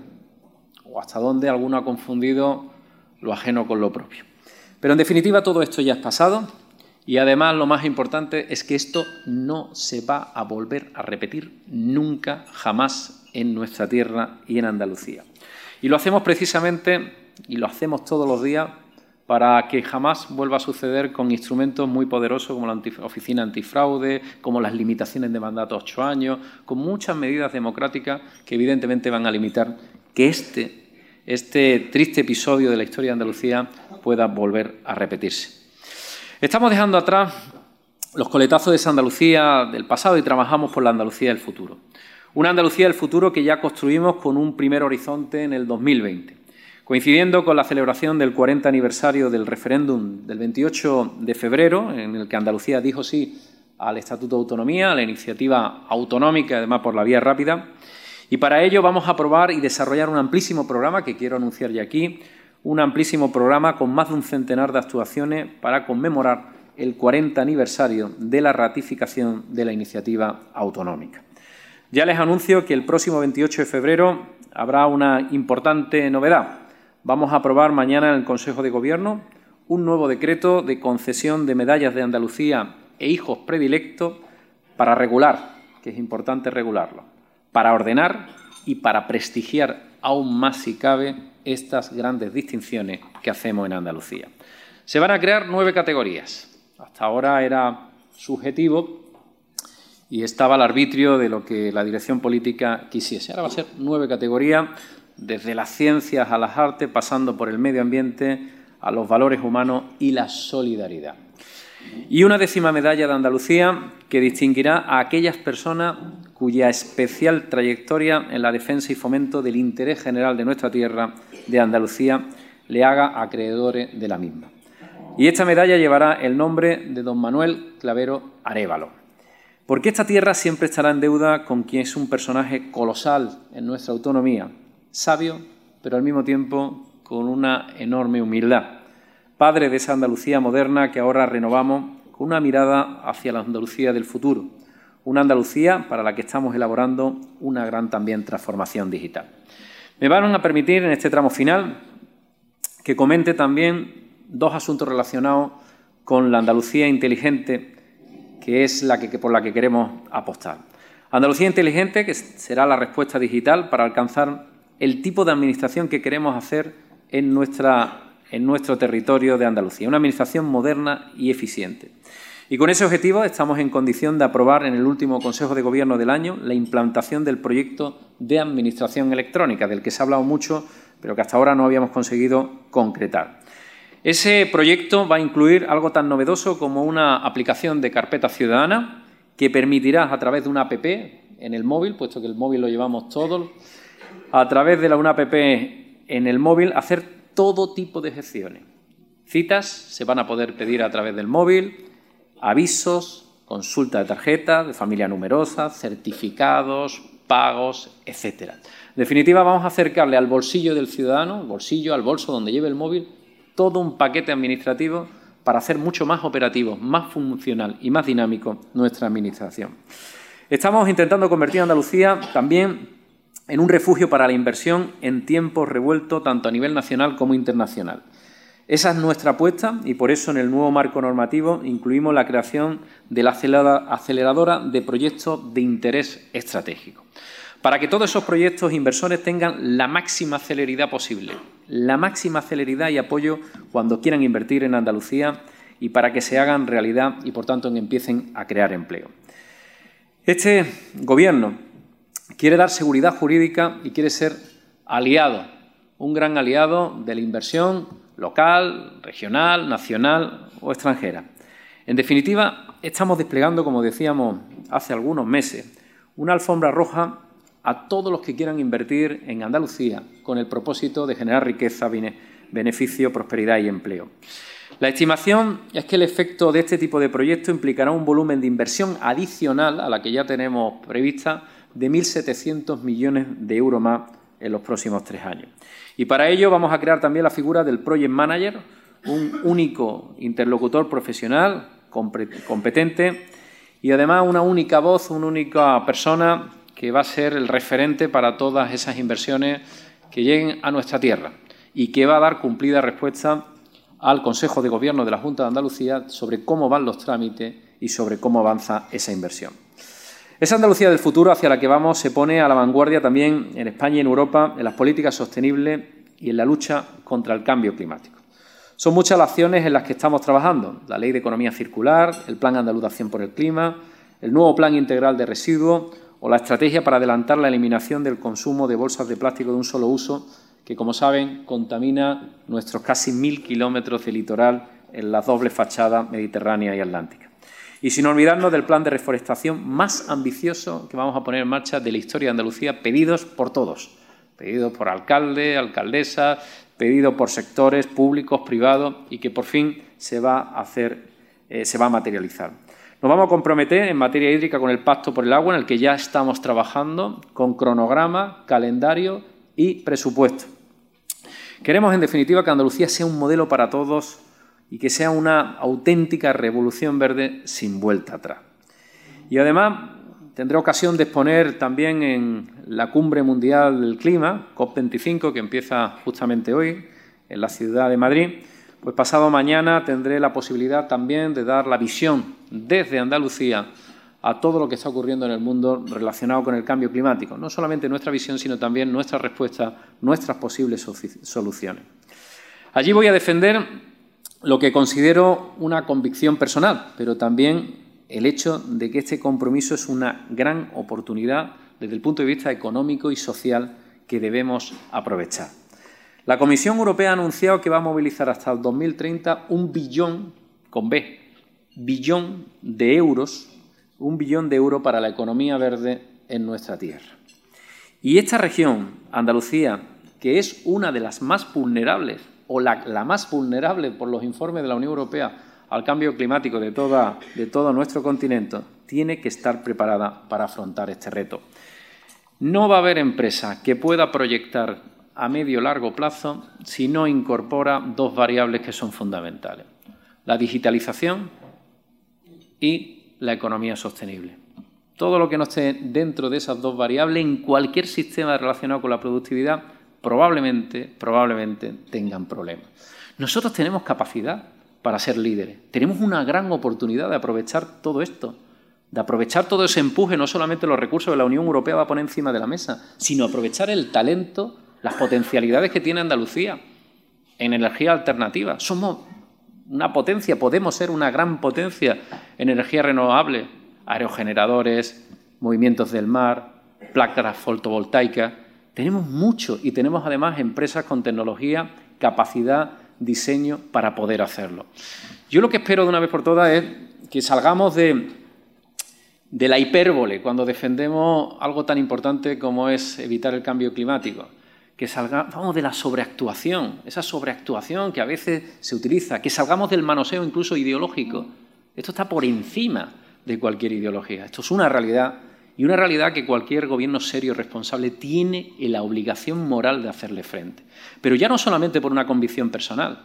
o hasta dónde alguno ha confundido lo ajeno con lo propio. Pero en definitiva todo esto ya es pasado y además lo más importante es que esto no se va a volver a repetir nunca, jamás en nuestra tierra y en Andalucía. Y lo hacemos precisamente, y lo hacemos todos los días, para que jamás vuelva a suceder con instrumentos muy poderosos como la Oficina Antifraude, como las limitaciones de mandato a ocho años, con muchas medidas democráticas que evidentemente van a limitar que este este triste episodio de la historia de Andalucía pueda volver a repetirse. Estamos dejando atrás los coletazos de esa Andalucía del pasado y trabajamos por la Andalucía del futuro. Una Andalucía del futuro que ya construimos con un primer horizonte en el 2020. Coincidiendo con la celebración del 40 aniversario del referéndum del 28 de febrero, en el que Andalucía dijo sí al Estatuto de Autonomía, a la iniciativa autonómica, además por la vía rápida, y para ello vamos a aprobar y desarrollar un amplísimo programa que quiero anunciar ya aquí, un amplísimo programa con más de un centenar de actuaciones para conmemorar el 40 aniversario de la ratificación de la iniciativa autonómica. Ya les anuncio que el próximo 28 de febrero habrá una importante novedad. Vamos a aprobar mañana en el Consejo de Gobierno un nuevo decreto de concesión de medallas de Andalucía e hijos predilectos para regular, que es importante regularlo para ordenar y para prestigiar aún más, si cabe, estas grandes distinciones que hacemos en Andalucía. Se van a crear nueve categorías. Hasta ahora era subjetivo y estaba al arbitrio de lo que la dirección política quisiese. Ahora va a ser nueve categorías, desde las ciencias a las artes, pasando por el medio ambiente, a los valores humanos y la solidaridad. Y una décima medalla de Andalucía que distinguirá a aquellas personas cuya especial trayectoria en la defensa y fomento del interés general de nuestra tierra, de Andalucía, le haga acreedores de la misma. Y esta medalla llevará el nombre de don Manuel Clavero Arévalo. Porque esta tierra siempre estará en deuda con quien es un personaje colosal en nuestra autonomía, sabio, pero al mismo tiempo con una enorme humildad. Padre de esa Andalucía moderna que ahora renovamos con una mirada hacia la Andalucía del futuro, una Andalucía para la que estamos elaborando una gran también transformación digital. Me van a permitir en este tramo final que comente también dos asuntos relacionados con la Andalucía inteligente, que es la que, por la que queremos apostar. Andalucía inteligente, que será la respuesta digital para alcanzar el tipo de administración que queremos hacer en, nuestra, en nuestro territorio de Andalucía, una administración moderna y eficiente. Y con ese objetivo estamos en condición de aprobar en el último Consejo de Gobierno del año la implantación del proyecto de Administración Electrónica, del que se ha hablado mucho, pero que hasta ahora no habíamos conseguido concretar. Ese proyecto va a incluir algo tan novedoso como una aplicación de carpeta ciudadana que permitirá a través de una app en el móvil, puesto que el móvil lo llevamos todos, a través de la una app en el móvil hacer todo tipo de gestiones. Citas se van a poder pedir a través del móvil, avisos, consulta de tarjeta de familia numerosa, certificados, pagos, etcétera. En definitiva, vamos a acercarle al bolsillo del ciudadano, bolsillo, al bolso donde lleve el móvil, todo un paquete administrativo para hacer mucho más operativo, más funcional y más dinámico nuestra Administración. Estamos intentando convertir a Andalucía también en un refugio para la inversión en tiempos revueltos tanto a nivel nacional como internacional. Esa es nuestra apuesta y por eso en el nuevo marco normativo incluimos la creación de la aceleradora de proyectos de interés estratégico para que todos esos proyectos inversores tengan la máxima celeridad posible, la máxima celeridad y apoyo cuando quieran invertir en Andalucía y para que se hagan realidad y, por tanto, empiecen a crear empleo. Este Gobierno quiere dar seguridad jurídica y quiere ser aliado, un gran aliado de la inversión local, regional, nacional o extranjera. En definitiva, estamos desplegando, como decíamos hace algunos meses, una alfombra roja a todos los que quieran invertir en Andalucía con el propósito de generar riqueza, beneficio, prosperidad y empleo. La estimación es que el efecto de este tipo de proyecto implicará un volumen de inversión adicional a la que ya tenemos prevista de 1.700 millones de euros más en los próximos tres años. Y para ello vamos a crear también la figura del Project Manager, un único interlocutor profesional competente y además una única voz, una única persona que va a ser el referente para todas esas inversiones que lleguen a nuestra tierra y que va a dar cumplida respuesta al Consejo de Gobierno de la Junta de Andalucía sobre cómo van los trámites y sobre cómo avanza esa inversión. Esa Andalucía del futuro hacia la que vamos se pone a la vanguardia también en España y en Europa en las políticas sostenibles y en la lucha contra el cambio climático. Son muchas las acciones en las que estamos trabajando. La Ley de Economía Circular, el Plan Andaluz por el Clima, el nuevo Plan Integral de Residuos o la estrategia para adelantar la eliminación del consumo de bolsas de plástico de un solo uso, que, como saben, contamina nuestros casi mil kilómetros de litoral en la doble fachada mediterránea y atlántica. Y sin olvidarnos del plan de reforestación más ambicioso que vamos a poner en marcha de la historia de Andalucía, pedidos por todos, pedidos por alcalde, alcaldesa, pedidos por sectores públicos, privados, y que por fin se va a hacer, eh, se va a materializar. Nos vamos a comprometer en materia hídrica con el Pacto por el Agua, en el que ya estamos trabajando, con cronograma, calendario y presupuesto. Queremos, en definitiva, que Andalucía sea un modelo para todos y que sea una auténtica revolución verde sin vuelta atrás. Y además tendré ocasión de exponer también en la Cumbre Mundial del Clima, COP25, que empieza justamente hoy en la ciudad de Madrid, pues pasado mañana tendré la posibilidad también de dar la visión desde Andalucía a todo lo que está ocurriendo en el mundo relacionado con el cambio climático. No solamente nuestra visión, sino también nuestra respuesta, nuestras posibles soluciones. Allí voy a defender lo que considero una convicción personal, pero también el hecho de que este compromiso es una gran oportunidad desde el punto de vista económico y social que debemos aprovechar. La Comisión Europea ha anunciado que va a movilizar hasta el 2030 un billón, con B, billón de euros, un billón de euros para la economía verde en nuestra tierra. Y esta región, Andalucía, que es una de las más vulnerables, o la, más vulnerable por los informes de la Unión Europea al cambio climático de, de todo nuestro continente, tiene que estar preparada para afrontar este reto. No va a haber empresa que pueda proyectar a medio largo plazo si no incorpora dos variables que son fundamentales, la digitalización y la economía sostenible. Todo lo que no esté dentro de esas dos variables en cualquier sistema relacionado con la productividad probablemente, probablemente tengan problemas. Nosotros tenemos capacidad para ser líderes. Tenemos una gran oportunidad de aprovechar todo esto, de aprovechar todo ese empuje, no solamente los recursos que la Unión Europea va a poner encima de la mesa, sino aprovechar el talento, las potencialidades que tiene Andalucía en energía alternativa. Somos una potencia, podemos ser una gran potencia en energía renovable, aerogeneradores, movimientos del mar, placas fotovoltaicas. Tenemos mucho y tenemos además empresas con tecnología, capacidad diseño para poder hacerlo. Yo lo que espero de una vez por todas es que salgamos de, la hipérbole cuando defendemos algo tan importante como es evitar el cambio climático, que salgamos de la sobreactuación, esa sobreactuación que a veces se utiliza, que salgamos del manoseo incluso ideológico. Esto está por encima de cualquier ideología. Esto es una realidad y una realidad que cualquier gobierno serio y responsable tiene la obligación moral de hacerle frente. Pero ya no solamente por una convicción personal,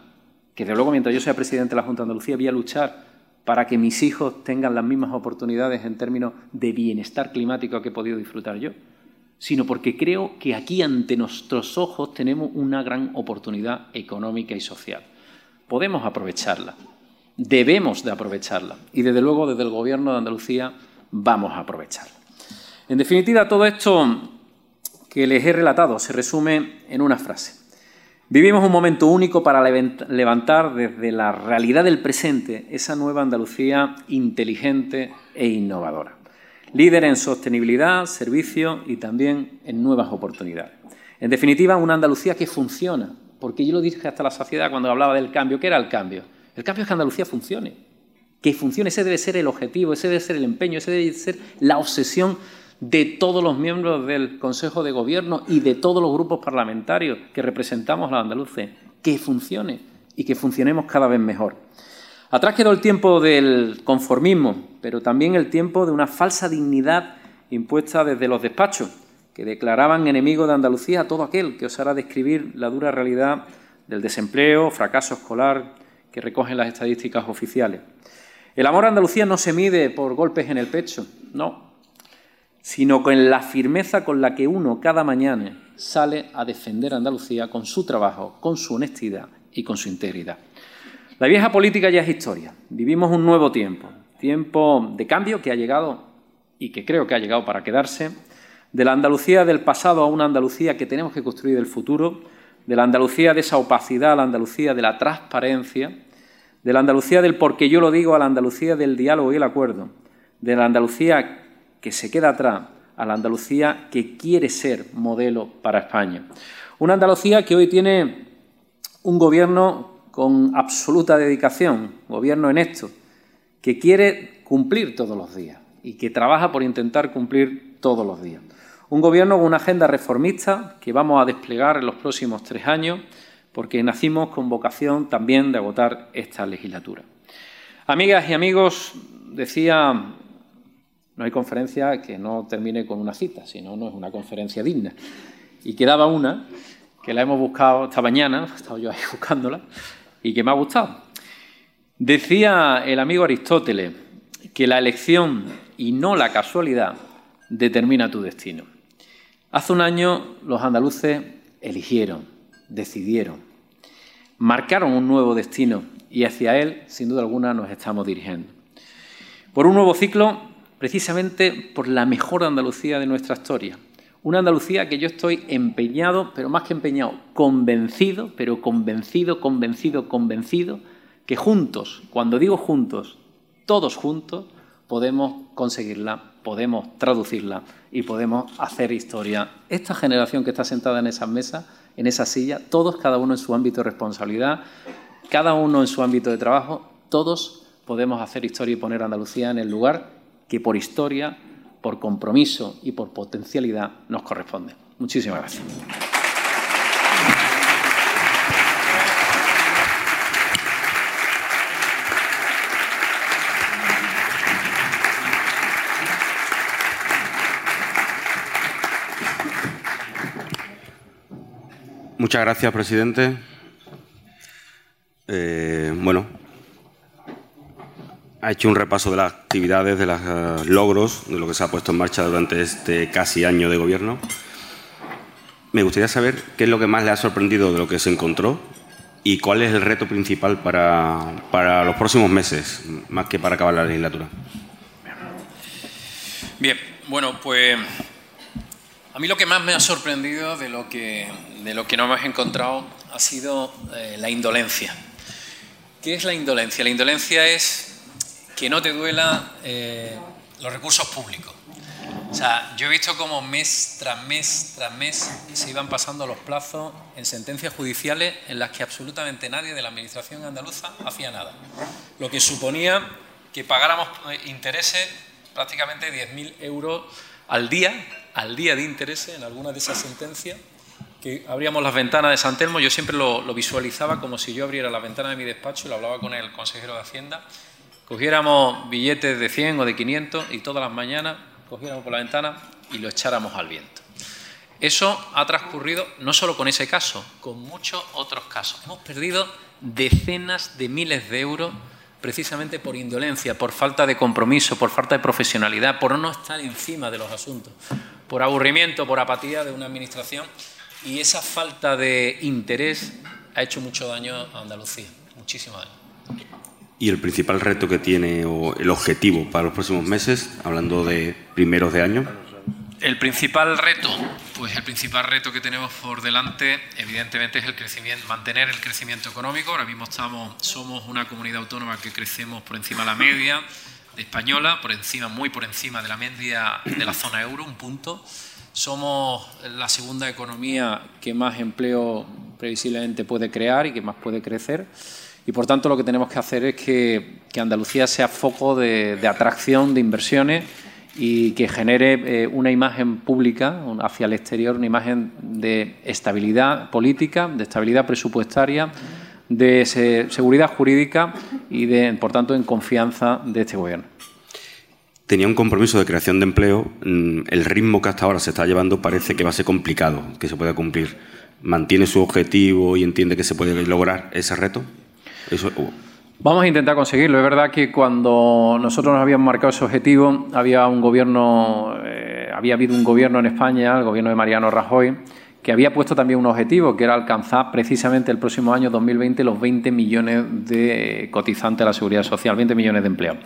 que de luego mientras yo sea presidente de la Junta de Andalucía voy a luchar para que mis hijos tengan las mismas oportunidades en términos de bienestar climático que he podido disfrutar yo, sino porque creo que aquí ante nuestros ojos tenemos una gran oportunidad económica y social. Podemos aprovecharla, debemos de aprovecharla y desde luego desde el Gobierno de Andalucía vamos a aprovecharla. En definitiva, todo esto que les he relatado se resume en una frase. Vivimos un momento único para levantar desde la realidad del presente esa nueva Andalucía inteligente e innovadora. Líder en sostenibilidad, servicio y también en nuevas oportunidades. En definitiva, una Andalucía que funciona, porque yo lo dije hasta la saciedad cuando hablaba del cambio. ¿Qué era el cambio? El cambio es que Andalucía funcione. Que funcione, ese debe ser el objetivo, ese debe ser el empeño, ese debe ser la obsesión de todos los miembros del Consejo de Gobierno y de todos los grupos parlamentarios que representamos a los andaluces, que funcione y que funcionemos cada vez mejor. Atrás quedó el tiempo del conformismo, pero también el tiempo de una falsa dignidad impuesta desde los despachos, que declaraban enemigo de Andalucía a todo aquel que osara describir la dura realidad del desempleo, fracaso escolar que recogen las estadísticas oficiales. El amor a Andalucía no se mide por golpes en el pecho, no, sino con la firmeza con la que uno cada mañana sale a defender Andalucía con su trabajo, con su honestidad y con su integridad. La vieja política ya es historia. Vivimos un nuevo tiempo, tiempo de cambio que ha llegado y que creo que ha llegado para quedarse, de la Andalucía del pasado a una Andalucía que tenemos que construir el futuro, de la Andalucía de esa opacidad a la Andalucía de la transparencia, de la Andalucía del porque yo lo digo a la Andalucía del diálogo y el acuerdo, de la Andalucía que se queda atrás a la Andalucía que quiere ser modelo para España. Una Andalucía que hoy tiene un gobierno con absoluta dedicación, gobierno en esto, que quiere cumplir todos los días y que trabaja por intentar cumplir todos los días. Un gobierno con una agenda reformista que vamos a desplegar en los próximos tres años, porque nacimos con vocación también de agotar esta legislatura. Amigas y amigos, decía no hay conferencia que no termine con una cita, si no, no es una conferencia digna. Y quedaba una, que la hemos buscado esta mañana, he estado yo ahí buscándola, y que me ha gustado. Decía el amigo Aristóteles que la elección y no la casualidad determina tu destino. Hace un año los andaluces eligieron, decidieron, marcaron un nuevo destino y hacia él, sin duda alguna, nos estamos dirigiendo. Por un nuevo ciclo precisamente por la mejor Andalucía de nuestra historia. Una Andalucía que yo estoy empeñado, pero más que empeñado, convencido, pero convencido, convencido, convencido, que juntos, cuando digo juntos, todos juntos, podemos conseguirla, podemos traducirla y podemos hacer historia. Esta generación que está sentada en esa mesa, en esa silla, todos, cada uno en su ámbito de responsabilidad, cada uno en su ámbito de trabajo, todos podemos hacer historia y poner Andalucía en el lugar que por historia, por compromiso y por potencialidad nos corresponde. Muchísimas gracias. Muchas gracias, presidente. Eh, bueno, ha hecho un repaso de las actividades, de los eh, logros, de lo que se ha puesto en marcha durante este casi año de gobierno. Me gustaría saber qué es lo que más le ha sorprendido de lo que se encontró y cuál es el reto principal para, para los próximos meses, más que para acabar la legislatura. Bien, bueno, pues a mí lo que más me ha sorprendido de lo que, de lo que no hemos encontrado ha sido eh, la indolencia. ¿Qué es la indolencia? La indolencia es que no te duela eh, los recursos públicos. O sea, yo he visto como mes tras mes tras mes se iban pasando los plazos en sentencias judiciales en las que absolutamente nadie de la Administración andaluza hacía nada. Lo que suponía que pagáramos eh, intereses prácticamente 10.000 euros al día, al día de intereses en algunas de esas sentencias, que abríamos las ventanas de San Telmo, yo siempre lo, lo visualizaba como si yo abriera la ventana de mi despacho y lo hablaba con el consejero de Hacienda, cogiéramos billetes de 100 o de 500 y todas las mañanas cogiéramos por la ventana y lo echáramos al viento. Eso ha transcurrido no solo con ese caso, con muchos otros casos. Hemos perdido decenas de miles de euros precisamente por indolencia, por falta de compromiso, por falta de profesionalidad, por no estar encima de los asuntos, por aburrimiento, por apatía de una administración. Y esa falta de interés ha hecho mucho daño a Andalucía, muchísimo daño. ¿Y el principal reto que tiene o el objetivo para los próximos meses, hablando de primeros de año? El principal reto, pues el principal reto que tenemos por delante, evidentemente, es el crecimiento, mantener el crecimiento económico. Ahora mismo estamos, somos una comunidad autónoma que crecemos por encima de la media española, por encima, muy por encima de la media de la zona euro, un punto. Somos la segunda economía que más empleo previsiblemente puede crear y que más puede crecer. Y por tanto lo que tenemos que hacer es que, Andalucía sea foco de, atracción de inversiones y que genere eh, una imagen pública hacia el exterior, una imagen de estabilidad política, de estabilidad presupuestaria, de seguridad jurídica y, de, por tanto, en confianza de este Gobierno. Tenía un compromiso de creación de empleo. Mm, el ritmo que hasta ahora se está llevando parece que va a ser complicado que se pueda cumplir. ¿Mantiene su objetivo y entiende que se puede lograr ese reto? Uh. Vamos a intentar conseguirlo. Es verdad que cuando nosotros nos habíamos marcado ese objetivo, había un gobierno, eh, había habido un gobierno en España, el gobierno de Mariano Rajoy, que había puesto también un objetivo, que era alcanzar precisamente el próximo año 2020 los 20 millones de cotizantes a la seguridad social, 20 millones de empleados.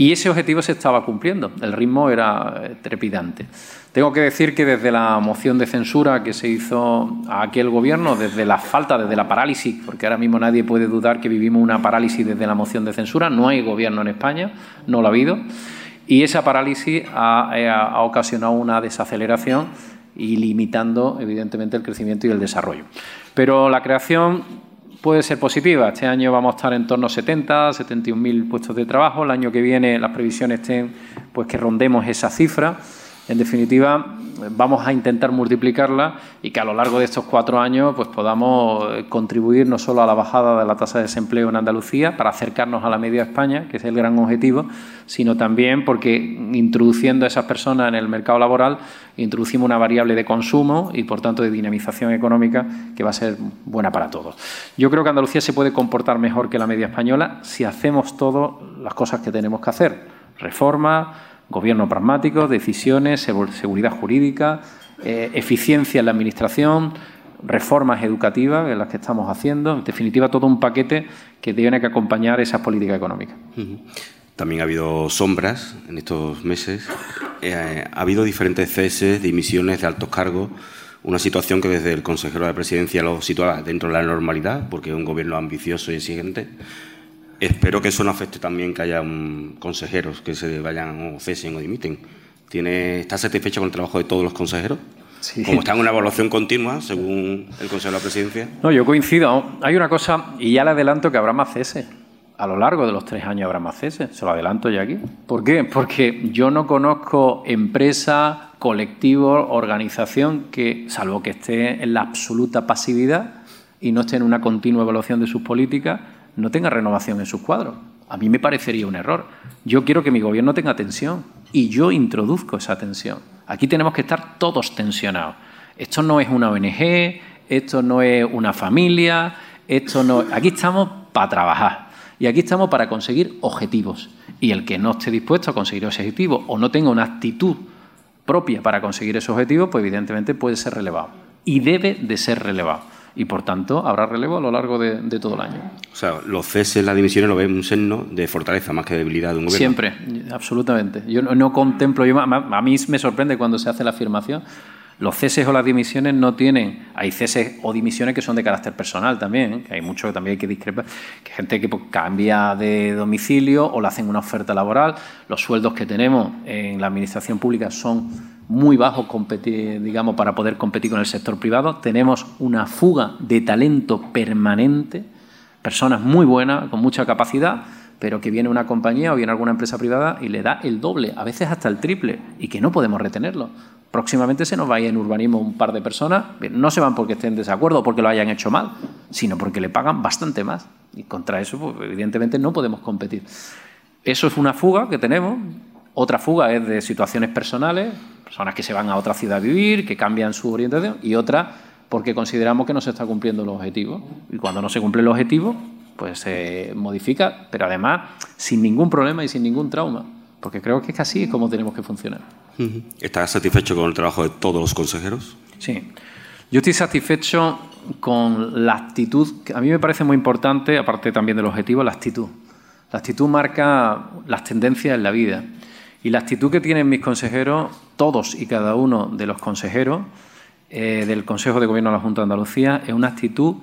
Y ese objetivo se estaba cumpliendo, el ritmo era eh, trepidante. Tengo que decir que desde la moción de censura que se hizo a aquel gobierno, desde la falta, desde la parálisis, porque ahora mismo nadie puede dudar que vivimos una parálisis desde la moción de censura, no hay gobierno en España, no lo ha habido, y esa parálisis ha, eh, ha ocasionado una desaceleración y limitando, evidentemente, el crecimiento y el desarrollo. Pero la creación puede ser positiva. Este año vamos a estar en torno a 70, 71.000 puestos de trabajo. El año que viene las previsiones estén pues que rondemos esa cifra. En definitiva, vamos a intentar multiplicarla y que a lo largo de estos cuatro años pues, podamos eh, contribuir no solo a la bajada de la tasa de desempleo en Andalucía para acercarnos a la media España, que es el gran objetivo, sino también porque introduciendo a esas personas en el mercado laboral introducimos una variable de consumo y por tanto de dinamización económica que va a ser buena para todos. Yo creo que Andalucía se puede comportar mejor que la media española si hacemos todas las cosas que tenemos que hacer. Reforma, Gobierno pragmático, decisiones, seguridad jurídica, eh, eficiencia en la Administración, reformas educativas en las que estamos haciendo, en definitiva todo un paquete que tiene que acompañar esas políticas económicas. También ha habido sombras en estos meses, eh, ha habido diferentes ceses, dimisiones de altos cargos, una situación que desde el consejero de presidencia lo sitúa dentro de la normalidad, porque es un gobierno ambicioso y exigente, Espero que eso no afecte también que haya consejeros que se vayan o cesen o dimiten. ¿Tiene, ¿Está satisfecho con el trabajo de todos los consejeros? Sí. Como está en una evaluación continua, según el Consejo de la Presidencia. No, yo coincido. Hay una cosa, y ya le adelanto que habrá más cese. A lo largo de los tres años habrá más cese. Se lo adelanto ya aquí. ¿Por qué? Porque yo no conozco empresa, colectivo, organización que, salvo que esté en la absoluta pasividad y no esté en una continua evaluación de sus políticas, no tenga renovación en sus cuadros. A mí me parecería un error. Yo quiero que mi gobierno tenga tensión y yo introduzco esa tensión. Aquí tenemos que estar todos tensionados. Esto no es una ONG, esto no es una familia, esto no... Aquí estamos para trabajar y aquí estamos para conseguir objetivos. Y el que no esté dispuesto a conseguir ese objetivo o no tenga una actitud propia para conseguir ese objetivo, pues evidentemente puede ser relevado. Y debe de ser relevado. Y por tanto habrá relevo a lo largo de, todo el año. O sea, los ceses, las dimisiones lo ven un signo de fortaleza más que de debilidad de un gobierno. Siempre, absolutamente. Yo no, contemplo, yo, a mí me sorprende cuando se hace la afirmación los ceses o las dimisiones no tienen, hay ceses o dimisiones que son de carácter personal también, ¿eh? que hay mucho que también hay que discrepar, que gente que pues, cambia de domicilio o le hacen una oferta laboral, los sueldos que tenemos en la administración pública son muy bajos digamos, para poder competir con el sector privado, tenemos una fuga de talento permanente, personas muy buenas, con mucha capacidad, pero que viene una compañía o viene alguna empresa privada y le da el doble, a veces hasta el triple, y que no podemos retenerlo. Próximamente se nos vaya en urbanismo un par de personas, no se van porque estén en desacuerdo o porque lo hayan hecho mal, sino porque le pagan bastante más. Y contra eso, pues, evidentemente, no podemos competir. Eso es una fuga que tenemos. Otra fuga es de situaciones personales, personas que se van a otra ciudad a vivir, que cambian su orientación, y otra porque consideramos que no se está cumpliendo el objetivo. Y cuando no se cumple el objetivo, pues se modifica, pero además sin ningún problema y sin ningún trauma, porque creo que es así como tenemos que funcionar. ¿Estás satisfecho con el trabajo de todos los consejeros? Sí. Yo estoy satisfecho con la actitud, que a mí me parece muy importante, aparte también del objetivo, la actitud. La actitud marca las tendencias en la vida. Y la actitud que tienen mis consejeros, todos y cada uno de los consejeros eh, del Consejo de Gobierno de la Junta de Andalucía, es una actitud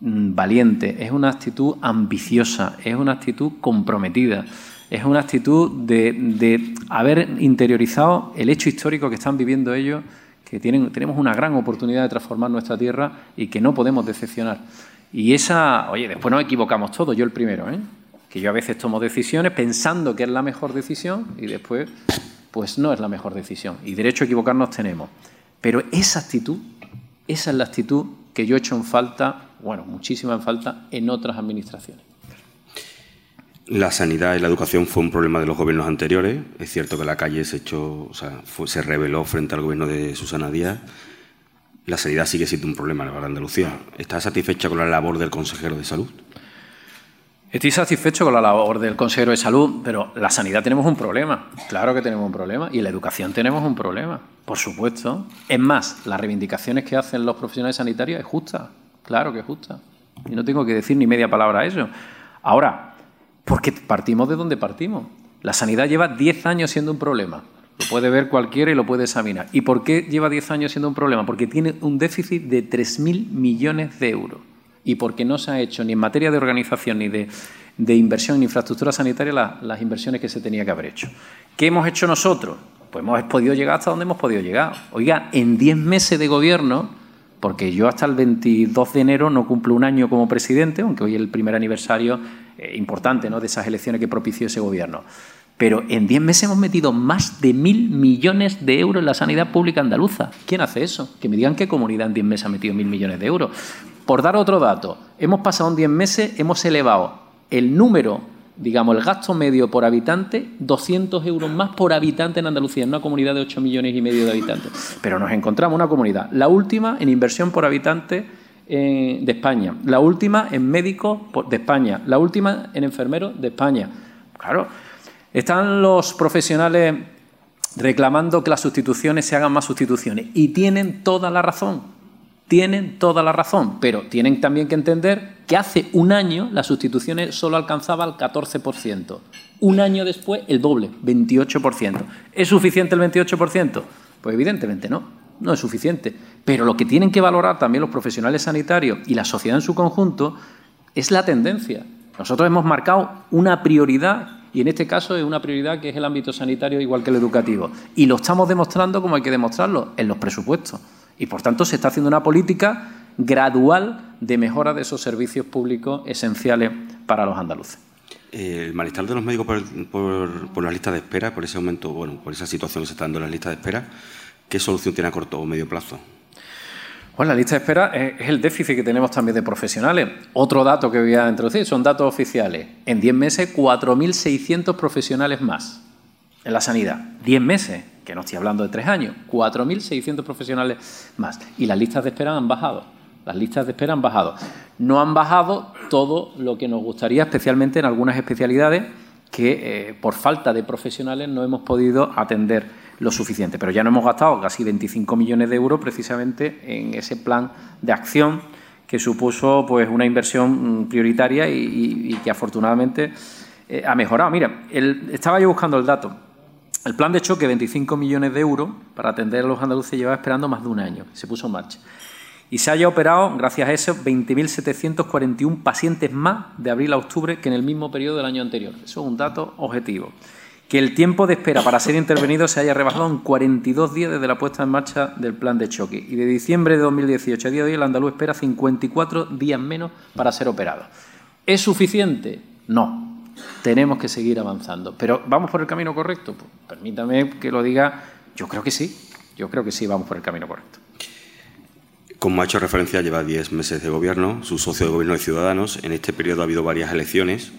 mm, valiente, es una actitud ambiciosa, es una actitud comprometida es una actitud de, haber interiorizado el hecho histórico que están viviendo ellos, que tienen, tenemos una gran oportunidad de transformar nuestra tierra y que no podemos decepcionar. Y esa, oye, después nos equivocamos todos, yo el primero, ¿eh? Que yo a veces tomo decisiones pensando que es la mejor decisión y después, pues no es la mejor decisión. Y derecho a equivocarnos tenemos. Pero esa actitud, esa es la actitud que yo he hecho en falta, bueno, muchísima en falta en otras administraciones. La sanidad y la educación fue un problema de los gobiernos anteriores. Es cierto que la calle se, echó, o sea, se reveló frente al gobierno de Susana Díaz. La sanidad sigue siendo un problema en Andalucía. ¿Está satisfecha con la labor del consejero de salud? Estoy satisfecho con la labor del consejero de salud, pero la sanidad tenemos un problema. Claro que tenemos un problema. Y la educación tenemos un problema, por supuesto. Es más, las reivindicaciones que hacen los profesionales sanitarios es justa. Claro que es justa. Y no tengo que decir ni media palabra a eso. Ahora, porque partimos de donde partimos. La sanidad lleva 10 años siendo un problema. Lo puede ver cualquiera y lo puede examinar. ¿Y por qué lleva 10 años siendo un problema? Porque tiene un déficit de 3.000 millones de euros. Y porque no se ha hecho ni en materia de organización ni de, inversión en infraestructura sanitaria las inversiones que se tenía que haber hecho. ¿Qué hemos hecho nosotros? Pues hemos podido llegar hasta donde hemos podido llegar. Oiga, en 10 meses de gobierno, porque yo hasta el 22 de enero no cumplo un año como presidente, aunque hoy es el primer aniversario eh, importante de esas elecciones que propició ese gobierno. Pero en 10 meses hemos metido más de mil millones de euros en la sanidad pública andaluza. ¿Quién hace eso? Que me digan qué comunidad en 10 meses ha metido mil millones de euros. Por dar otro dato, hemos pasado en 10 meses, hemos elevado el número, digamos, el gasto medio por habitante, 200 euros más por habitante en Andalucía, en una comunidad de 8 millones y medio de habitantes. Pero nos encontramos una comunidad, la última en inversión por habitante eh, de España, la última en médicos de España, la última en enfermeros de España. Claro, están los profesionales reclamando que las sustituciones se hagan más sustituciones y tienen toda la razón, tienen toda la razón, pero tienen también que entender que hace un año las sustituciones solo alcanzaban el 14%, un año después el doble, 28%. ¿Es suficiente el 28%? Pues evidentemente no no es suficiente. Pero lo que tienen que valorar también los profesionales sanitarios y la sociedad en su conjunto es la tendencia. Nosotros hemos marcado una prioridad y en este caso es una prioridad que es el ámbito sanitario igual que el educativo. Y lo estamos demostrando como hay que demostrarlo, en los presupuestos. Y por tanto se está haciendo una política gradual de mejora de esos servicios públicos esenciales para los andaluces. El malestar de los médicos por, por, por la lista de espera, por ese aumento, bueno, por esa situación que se está dando en la lista de espera, ¿Qué solución tiene a corto o medio plazo? Bueno, la lista de espera es el déficit que tenemos también de profesionales. Otro dato que voy a introducir son datos oficiales. En 10 meses, 4.600 profesionales más en la sanidad. 10 meses, que no estoy hablando de 3 años, 4.600 profesionales más. Y las listas de espera han bajado. Las listas de espera han bajado. No han bajado todo lo que nos gustaría, especialmente en algunas especialidades que eh, por falta de profesionales no hemos podido atender lo suficiente. Pero ya no hemos gastado casi 25 millones de euros precisamente en ese plan de acción que supuso pues una inversión mm, prioritaria y, que afortunadamente eh, ha mejorado. Mira, estaba yo buscando el dato. El plan de choque, 25 millones de euros para atender a los andaluces, llevaba esperando más de un año. Se puso en marcha. Y se haya operado, gracias a eso, 20.741 pacientes más de abril a octubre que en el mismo periodo del año anterior. Eso es un dato objetivo. Que el tiempo de espera para ser intervenido se haya rebajado en 42 días desde la puesta en marcha del plan de choque. Y de diciembre de 2018 a día de hoy, el andaluz espera 54 días menos para ser operado. ¿Es suficiente? No tenemos que seguir avanzando. Pero ¿vamos por el camino correcto? Pues, permítame que lo diga, yo creo que sí, yo creo que sí, vamos por el camino correcto. Como ha hecho referencia, lleva 10 meses de gobierno, su socio de gobierno de Ciudadanos. En este periodo ha habido varias elecciones.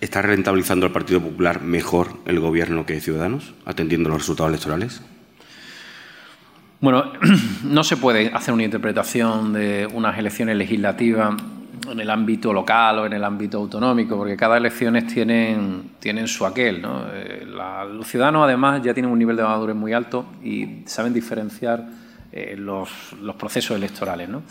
¿Está rentabilizando el Partido Popular mejor el gobierno que Ciudadanos, atendiendo los resultados electorales? Bueno, no se puede hacer una interpretación de unas elecciones legislativas en el ámbito local o en el ámbito autonómico, porque cada elecciones tienen, tienen su aquel. Eh, los ciudadanos, además, ya tienen un nivel de madurez muy alto y saben diferenciar eh, los, los, procesos electorales. ¿no?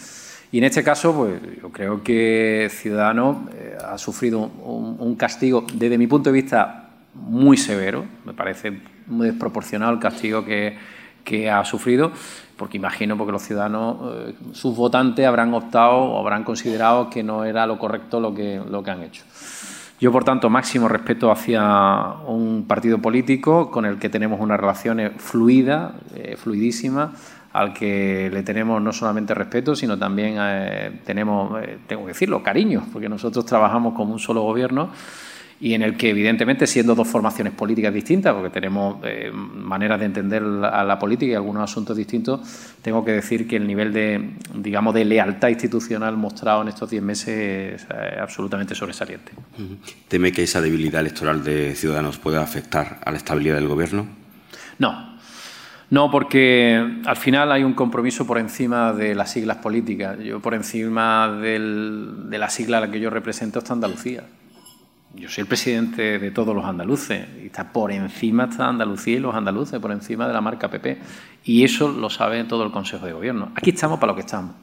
Y en este caso, pues yo creo que Ciudadanos eh, ha sufrido un, un, castigo, desde mi punto de vista, muy severo. Me parece muy desproporcionado el castigo que, que ha sufrido porque imagino porque los ciudadanos, eh, sus votantes habrán optado o habrán considerado que no era lo correcto lo que, lo que han hecho. Yo, por tanto, máximo respeto hacia un partido político con el que tenemos una relación fluida, eh, fluidísima, al que le tenemos no solamente respeto, sino también eh, tenemos, tengo que decirlo, cariño, porque nosotros trabajamos como un solo gobierno y en el que evidentemente siendo dos formaciones políticas distintas, porque tenemos eh, maneras de entender la, la, política y algunos asuntos distintos, tengo que decir que el nivel de, digamos, de lealtad institucional mostrado en estos diez meses es eh, absolutamente sobresaliente. ¿Teme que esa debilidad electoral de Ciudadanos pueda afectar a la estabilidad del Gobierno? No, no, porque al final hay un compromiso por encima de las siglas políticas. Yo por encima del, de la sigla a la que yo represento está Andalucía. Yo soy el presidente de todos los andaluces y está por encima está Andalucía y los andaluces, por encima de la marca PP. Y eso lo sabe todo el Consejo de Gobierno. Aquí estamos para lo que estamos.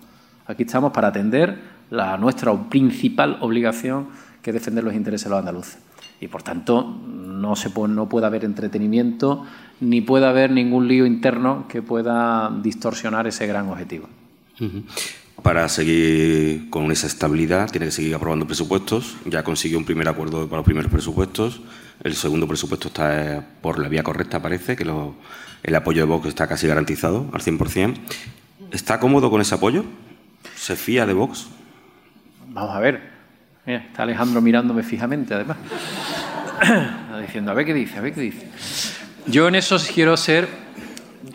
Aquí estamos para atender la, nuestra principal obligación, que es defender los intereses de los andaluces. Y por tanto, no, se puede, no puede haber entretenimiento ni puede haber ningún lío interno que pueda distorsionar ese gran objetivo para seguir con esa estabilidad tiene que seguir aprobando presupuestos. Ya consiguió un primer acuerdo para los primeros presupuestos. El segundo presupuesto está eh, por la vía correcta, parece, que el apoyo de Vox está casi garantizado al 100%. ¿Está cómodo con ese apoyo? ¿Se fía de Vox? Vamos a ver. está Alejandro mirándome fijamente, además. diciendo, a ver qué dice, a ver qué dice. Yo en eso quiero ser...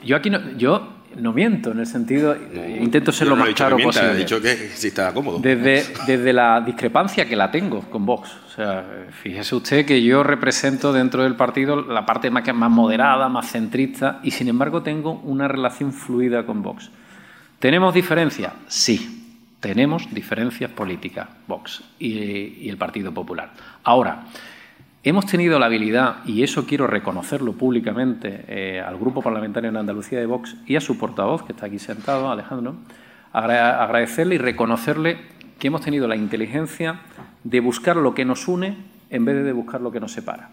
Yo aquí no... Yo no miento, en el sentido, intento ser lo más claro posible. He dicho que sí está cómodo. Desde, desde la discrepancia que la tengo con Vox. O sea, fíjese usted que yo represento dentro del partido la parte más, más moderada, más centrista, y sin embargo tengo una relación fluida con Vox. ¿Tenemos diferencias? Sí. Tenemos diferencias políticas, Vox y, y el Partido Popular. Ahora, Hemos tenido la habilidad, y eso quiero reconocerlo públicamente eh, al Grupo Parlamentario en Andalucía de Vox y a su portavoz, que está aquí sentado, Alejandro, agradecerle y reconocerle que hemos tenido la inteligencia de buscar lo que nos une en vez de buscar lo que nos separa.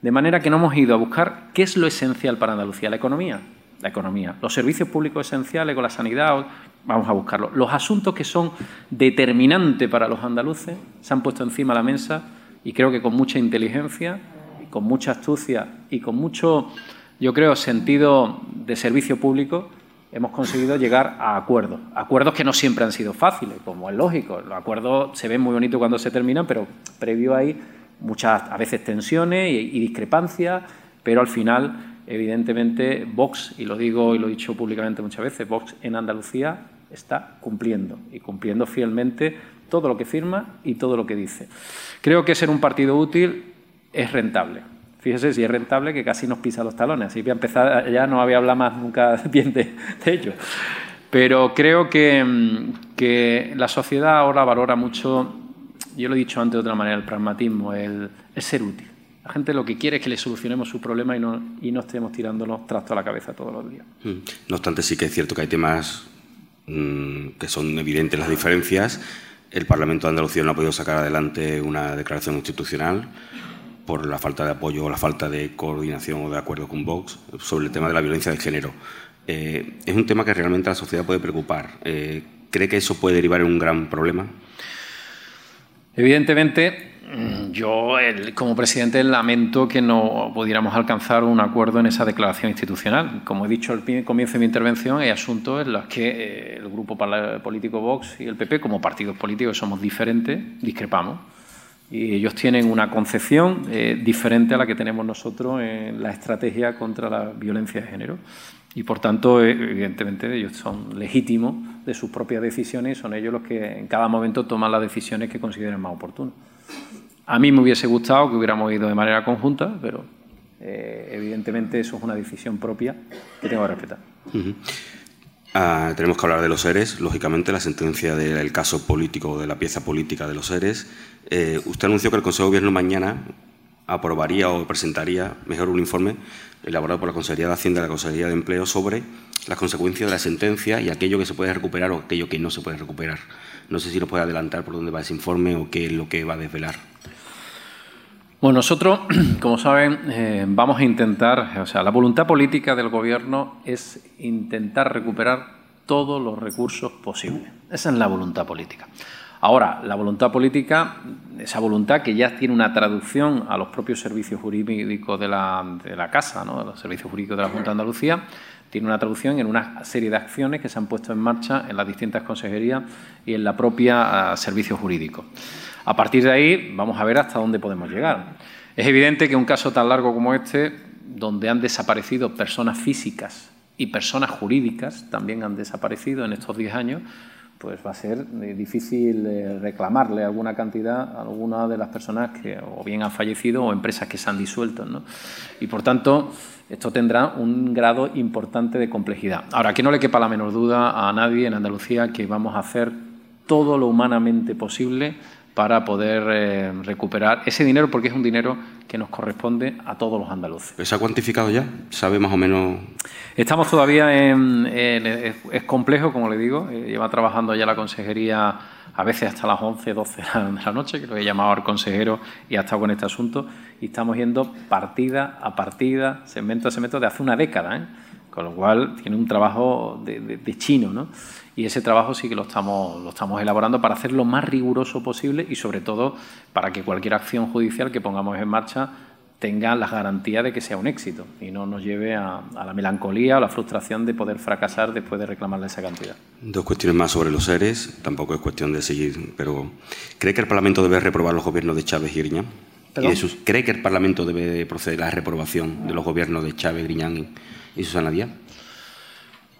De manera que no hemos ido a buscar qué es lo esencial para Andalucía, la economía, la economía, los servicios públicos esenciales con la sanidad, vamos a buscarlo. Los asuntos que son determinantes para los andaluces se han puesto encima de la mesa y creo que con mucha inteligencia, con mucha astucia y con mucho, yo creo, sentido de servicio público, hemos conseguido llegar a acuerdos. Acuerdos que no siempre han sido fáciles, como es lógico. Los acuerdos se ven muy bonitos cuando se terminan, pero previo hay muchas, a veces, tensiones y, y discrepancias, pero al final, evidentemente, Vox, y lo digo y lo he dicho públicamente muchas veces, Vox en Andalucía está cumpliendo y cumpliendo fielmente todo lo que firma y todo lo que dice. Creo que ser un partido útil es rentable. Fíjese si es rentable que casi nos pisa los talones. Así que empezar ya no había hablado más nunca bien de, ello. Pero creo que, mm, que, la sociedad ahora valora mucho, yo lo he dicho antes de otra manera, el pragmatismo, el, ser útil. La gente lo que quiere es que le solucionemos su problema y no, y no estemos tirándonos trastos a la cabeza todos los días. Mm. No obstante, sí que es cierto que hay temas mm, que son evidentes las diferencias. El Parlamento de Andalucía no ha podido sacar adelante una declaración institucional por la falta de apoyo o la falta de coordinación o de acuerdo con Vox sobre el tema de la violencia de género. Eh, es un tema que realmente la sociedad puede preocupar. Eh, ¿Cree que eso puede derivar en un gran problema? Evidentemente, mm, yo como presidente lamento que no pudiéramos alcanzar un acuerdo en esa declaración institucional. Como he dicho al comienzo de mi intervención, hay asuntos en los que eh, el grupo político Vox y el PP, como partidos políticos somos diferentes, discrepamos y ellos tienen una concepción eh, diferente a la que tenemos nosotros en la estrategia contra la violencia de género. Y por tanto, eh, evidentemente, ellos son legítimos de sus propias decisiones y son ellos los que en cada momento toman las decisiones que consideren más oportunas. A mí me hubiese gustado que hubiéramos ido de manera conjunta, pero eh, evidentemente eso es una decisión propia que tengo que respetar. Ah, tenemos que hablar de los seres, lógicamente, la sentencia del caso político, de la pieza política de los seres. Eh, usted anunció que el Consejo de Gobierno mañana aprobaría o presentaría, mejor, un informe elaborado por la Consejería de Hacienda y la Consejería de Empleo sobre las consecuencias de la sentencia y aquello que se puede recuperar o aquello que no se puede recuperar. No sé si nos puede adelantar por dónde va ese informe o qué es lo que va a desvelar. Bueno, nosotros, como saben, eh, vamos a intentar, o sea, la voluntad política del Gobierno es intentar recuperar todos los recursos posibles. Esa es la voluntad política. Ahora, la voluntad política, esa voluntad que ya tiene una traducción a los propios servicios jurídicos de la, de la Casa, ¿no? los servicios jurídicos de la Junta de Andalucía, tiene una traducción en una serie de acciones que se han puesto en marcha en las distintas consejerías y en la propia uh, servicio jurídico. A partir de ahí, vamos a ver hasta dónde podemos llegar. Es evidente que un caso tan largo como este, donde han desaparecido personas físicas y personas jurídicas, también han desaparecido en estos 10 años, pues va a ser eh, difícil eh, reclamarle alguna cantidad a alguna de las personas que o bien han fallecido o empresas que se han disuelto. ¿no? Y por tanto, esto tendrá un grado importante de complejidad. Ahora, que no le quepa la menor duda a nadie en Andalucía que vamos a hacer todo lo humanamente posible para poder eh, recuperar ese dinero, porque es un dinero que nos corresponde a todos los andaluces. ¿Se ha cuantificado ya? ¿Sabe más o menos? Estamos todavía en... es, complejo, como le digo. Eh, lleva trabajando ya la consejería a veces hasta las 11, 12 de la noche, que lo he llamado al consejero y ha estado con este asunto. Y estamos yendo partida a partida, segmento a segmento, de hace una década. ¿eh? Con lo cual tiene un trabajo de, de chino, ¿no? Y ese trabajo sí que lo estamos, lo estamos elaborando para hacer lo más riguroso posible y sobre todo para que cualquier acción judicial que pongamos en marcha tenga las garantías de que sea un éxito y no nos lleve a, la melancolía o la frustración de poder fracasar después de reclamarle esa cantidad. Dos cuestiones más sobre los seres, tampoco es cuestión de seguir, pero ¿cree que el Parlamento debe reprobar los gobiernos de Chávez y Griñán? ¿Cree que el Parlamento debe proceder a la reprobación de los gobiernos de Chávez, Griñán y Susana Díaz?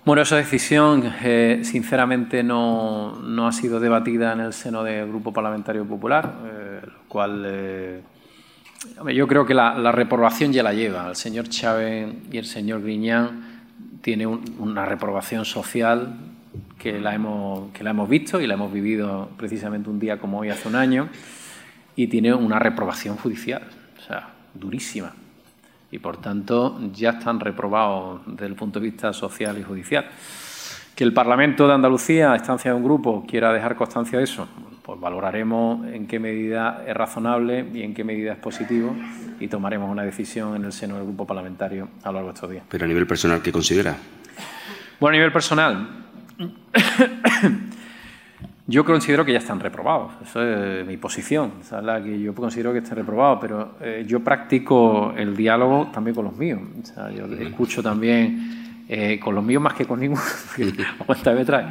Bueno, esa decisión, eh, sinceramente, no, no, ha sido debatida en el seno del Grupo Parlamentario Popular, eh, lo cual eh, yo creo que la, reprobación ya la lleva. El señor Chávez y el señor Griñán tienen una reprobación social que la, hemos, que la hemos visto y la hemos vivido precisamente un día como hoy, hace un año, y tiene una reprobación judicial, o sea, durísima y por tanto ya están reprobados desde el punto de vista social y judicial. Que el Parlamento de Andalucía, a estancia de un grupo, quiera dejar constancia de eso, pues valoraremos en qué medida es razonable y en qué medida es positivo y tomaremos una decisión en el seno del grupo parlamentario a lo largo de estos días. Pero a nivel personal, ¿qué considera? Bueno, a nivel personal, yo considero que ya están reprobados, eso es mi posición, esa es la que yo considero que están reprobados, pero eh, yo practico el diálogo también con los míos, o sea, yo escucho también eh, con los míos más que con ninguno, aguanta me trae.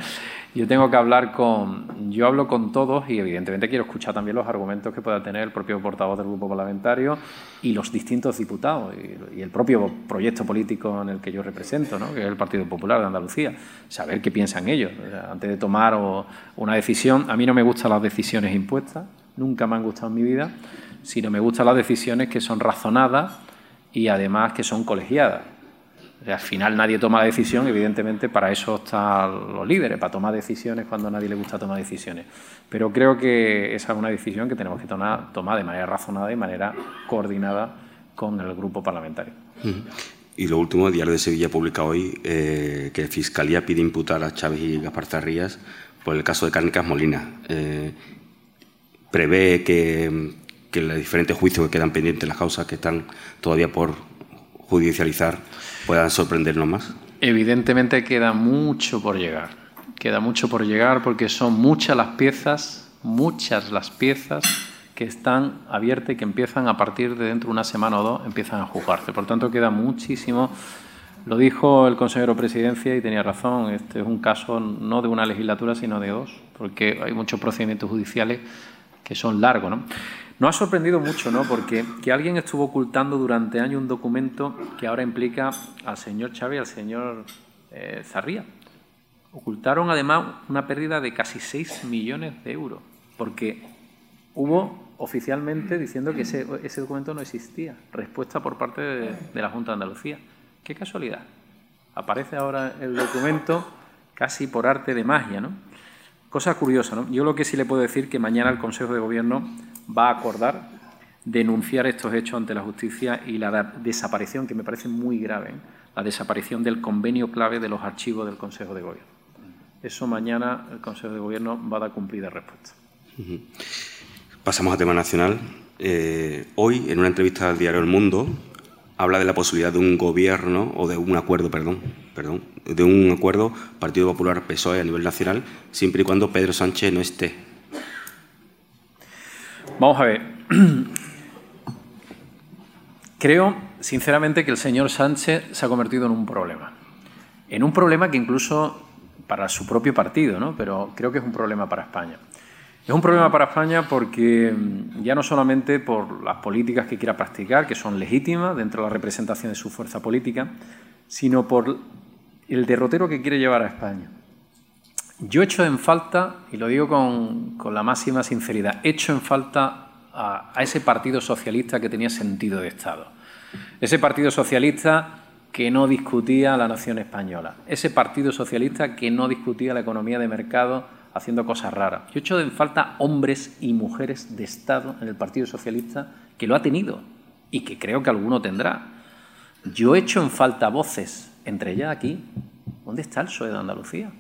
Yo tengo que hablar con, yo hablo con todos y evidentemente quiero escuchar también los argumentos que pueda tener el propio portavoz del grupo parlamentario y los distintos diputados y, el propio proyecto político en el que yo represento, ¿no? que es el Partido Popular de Andalucía, saber qué piensan ellos antes de tomar una decisión. A mí no me gustan las decisiones impuestas, nunca me han gustado en mi vida, sino me gustan las decisiones que son razonadas y además que son colegiadas. Al final nadie toma decisión, evidentemente para eso están los líderes, para tomar decisiones cuando a nadie le gusta tomar decisiones. Pero creo que esa es una decisión que tenemos que tomar, de manera razonada y de manera coordinada con el grupo parlamentario. Y lo último, el Diario de Sevilla publica hoy eh, que Fiscalía pide imputar a Chávez y Gaspar Zarrías por el caso de Cárnicas Molina. Eh, prevé que los diferentes juicios que quedan pendientes, las causas que están todavía por judicializar, puedan sorprendernos más. Evidentemente queda mucho por llegar. Queda mucho por llegar porque son muchas las piezas, muchas las piezas que están abiertas y que empiezan a partir de dentro de una semana o dos, empiezan a juzgarse. Por tanto, queda muchísimo. Lo dijo el consejero presidencia y tenía razón. Este es un caso no de una legislatura, sino de dos, porque hay muchos procedimientos judiciales que son largos. ¿no? Nos ha sorprendido mucho, ¿no? Porque que alguien estuvo ocultando durante años un documento que ahora implica al señor Chávez y al señor eh, Zarría. Ocultaron además una pérdida de casi 6 millones de euros, porque hubo oficialmente diciendo que ese, documento no existía. Respuesta por parte de, de, la Junta de Andalucía. Qué casualidad. Aparece ahora el documento casi por arte de magia, ¿no? Cosa curiosa, ¿no? Yo lo que sí le puedo decir que mañana el Consejo de Gobierno va a acordar denunciar estos hechos ante la justicia y la desaparición, que me parece muy grave, ¿eh? la desaparición del convenio clave de los archivos del Consejo de Gobierno. Eso mañana el Consejo de Gobierno va a dar cumplida respuesta. Pasamos a tema nacional. Eh, hoy, en una entrevista al diario El Mundo, habla de la posibilidad de un gobierno, o de un acuerdo, perdón, perdón, de un acuerdo Partido Popular PSOE a nivel nacional, siempre y cuando Pedro Sánchez no esté. Vamos a ver. Creo, sinceramente, que el señor Sánchez se ha convertido en un problema. En un problema que incluso para su propio partido, ¿no? pero creo que es un problema para España. Es un problema para España porque mm, ya no solamente por las políticas que quiera practicar, que son legítimas dentro de la representación de su fuerza política, sino por el derrotero que quiere llevar a España. Yo echo en falta, y lo digo con, con la máxima sinceridad, echo en falta a, ese Partido Socialista que tenía sentido de Estado. Ese Partido Socialista que no discutía la nación española. Ese Partido Socialista que no discutía la economía de mercado haciendo cosas raras. Yo echo en falta hombres y mujeres de Estado en el Partido Socialista que lo ha tenido y que creo que alguno tendrá. Yo echo en falta voces, entre ellas aquí. ¿Dónde está el PSOE de Andalucía?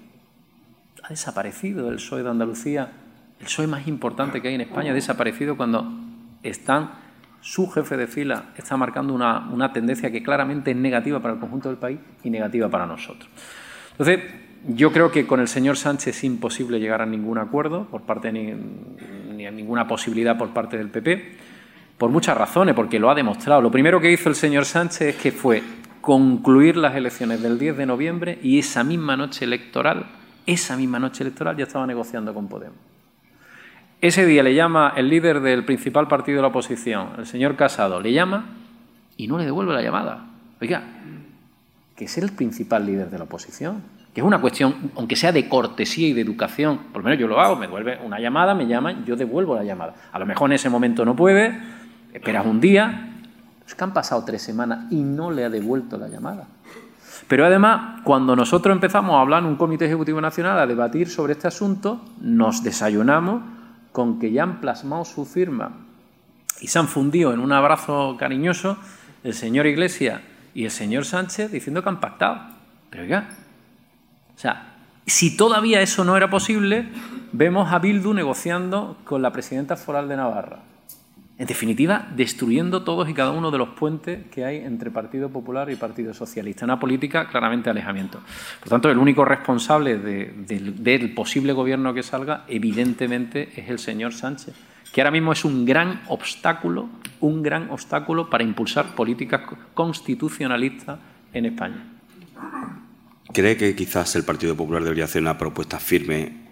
Ha desaparecido el PSOE de Andalucía. El PSOE más importante que hay en España ha desaparecido cuando están, su jefe de fila está marcando una, una tendencia que claramente es negativa para el conjunto del país y negativa para nosotros. Entonces, yo creo que con el señor Sánchez es imposible llegar a ningún acuerdo por parte ni, ni a ninguna posibilidad por parte del PP, por muchas razones, porque lo ha demostrado. Lo primero que hizo el señor Sánchez es que fue concluir las elecciones del 10 de noviembre y esa misma noche electoral, esa misma noche electoral ya estaba negociando con Podemos. Ese día le llama el líder del principal partido de la oposición, el señor Casado, le llama y no le devuelve la llamada. Oiga, que es el principal líder de la oposición que es una cuestión, aunque sea de cortesía y de educación, por lo menos yo lo hago, me devuelve una llamada, me llaman, yo devuelvo la llamada. A lo mejor en ese momento no puede, esperas un día, es que han pasado tres semanas y no le ha devuelto la llamada. Pero además, cuando nosotros empezamos a hablar en un comité ejecutivo nacional a debatir sobre este asunto, nos desayunamos con que ya han plasmado su firma y se han fundido en un abrazo cariñoso el señor Iglesias y el señor Sánchez diciendo que han pactado. Pero oiga, o sea, si todavía eso no era posible, vemos a Bildu negociando con la presidenta foral de Navarra. En definitiva, destruyendo todos y cada uno de los puentes que hay entre Partido Popular y Partido Socialista. Una política claramente de alejamiento. Por tanto, el único responsable de, de, del posible gobierno que salga, evidentemente, es el señor Sánchez, que ahora mismo es un gran obstáculo, un gran obstáculo para impulsar políticas constitucionalistas en España. ¿Cree que quizás el Partido Popular debería hacer una propuesta firme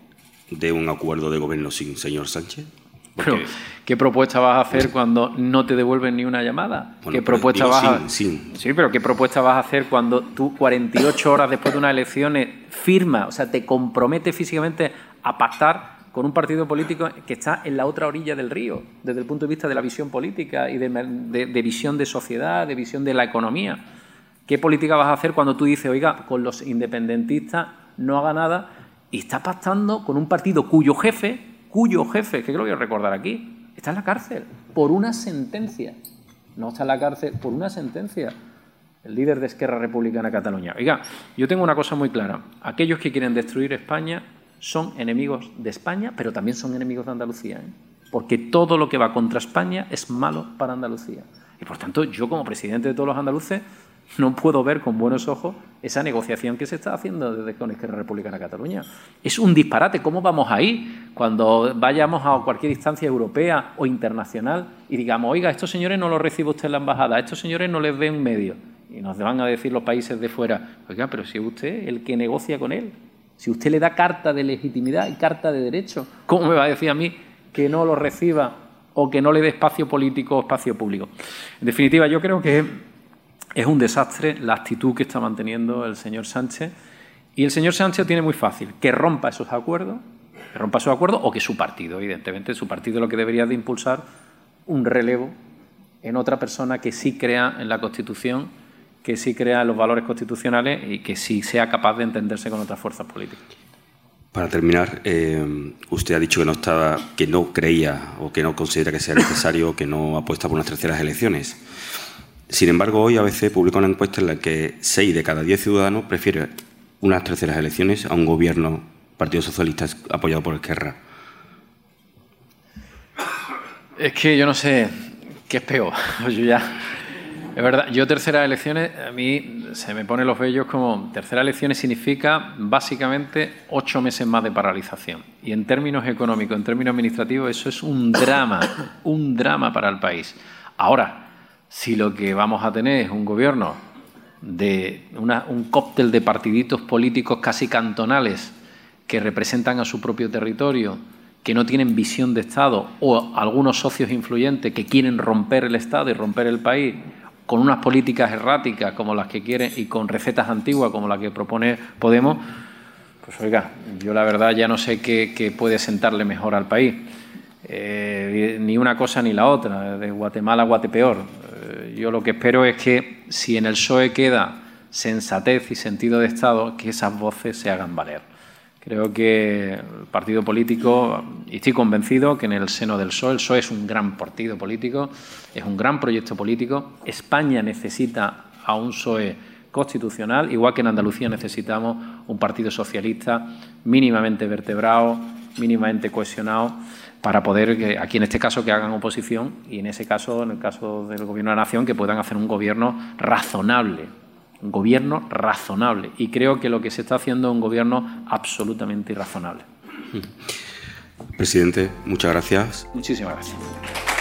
de un acuerdo de gobierno sin señor Sánchez? Pero, ¿qué propuesta vas a hacer cuando no te devuelven ni una llamada? Bueno, ¿Qué propuesta vas a... sin. Sí, pero ¿qué propuesta vas a hacer cuando tú 48 horas después de unas elecciones firma, o sea, te compromete físicamente a pactar con un partido político que está en la otra orilla del río, desde el punto de vista de la visión política y de, de, de visión de sociedad, de visión de la economía? ¿Qué política vas a hacer cuando tú dices, oiga, con los independentistas no haga nada y está pactando con un partido cuyo jefe, cuyo jefe, que creo que recordar aquí, está en la cárcel por una sentencia? No está en la cárcel por una sentencia el líder de Esquerra Republicana Cataluña. Oiga, yo tengo una cosa muy clara. Aquellos que quieren destruir España son enemigos de España, pero también son enemigos de Andalucía. ¿eh? Porque todo lo que va contra España es malo para Andalucía. Y por tanto, yo como presidente de todos los andaluces no puedo ver con buenos ojos esa negociación que se está haciendo desde con Esquerra Republicana Cataluña. Es un disparate. ¿Cómo vamos ahí cuando vayamos a cualquier instancia europea o internacional y digamos, oiga, estos señores no los recibe usted en la embajada, estos señores no les ven medio? Y nos van a decir los países de fuera, oiga, pero si usted el que negocia con él, si usted le da carta de legitimidad y carta de derecho, ¿cómo me va a decir a mí que no lo reciba o que no le dé espacio político o espacio público? En definitiva, yo creo que es un desastre la actitud que está manteniendo el señor Sánchez. Y el señor Sánchez tiene muy fácil que rompa esos acuerdos, que rompa esos acuerdos o que su partido, evidentemente, su partido lo que debería de impulsar un relevo en otra persona que sí crea en la Constitución que sí crea los valores constitucionales y que sí sea capaz de entenderse con otras fuerzas políticas. Para terminar, eh, usted ha dicho que no estaba, que no creía o que no considera que sea necesario, que no apuesta por unas terceras elecciones. Sin embargo, hoy ABC publica una encuesta en la que 6 de cada 10 ciudadanos prefieren unas terceras elecciones a un gobierno Partido Socialista apoyado por Esquerra. Es que yo no sé qué es peor. Yo ya es verdad, yo terceras elecciones, a mí se me ponen los vellos como terceras elecciones significa básicamente ocho meses más de paralización. Y en términos económicos, en términos administrativos, eso es un drama, un drama para el país. Ahora, si lo que vamos a tener es un gobierno de un cóctel de partiditos políticos casi cantonales que representan a su propio territorio, que no tienen visión de Estado, o algunos socios influyentes que quieren romper el Estado y romper el país, con unas políticas erráticas como las que quieren y con recetas antiguas como las que propone Podemos, pues oiga, yo la verdad ya no sé qué, puede sentarle mejor al país. Eh, ni una cosa ni la otra, de Guatemala a Guatepeor. Eh, yo lo que espero es que si en el PSOE queda sensatez y sentido de Estado, que esas voces se hagan valer. Creo que el partido político, y estoy convencido que en el seno del PSOE, el PSOE es un gran partido político, es un gran proyecto político. España necesita a un PSOE constitucional, igual que en Andalucía necesitamos un partido socialista mínimamente vertebrado, mínimamente cohesionado, para poder, aquí en este caso, que hagan oposición y en ese caso, en el caso del Gobierno de la Nación, que puedan hacer un gobierno razonable, un gobierno razonable. Y creo que lo que se está haciendo es un gobierno absolutamente irrazonable. Presidente, muchas gracias. Muchísimas gracias.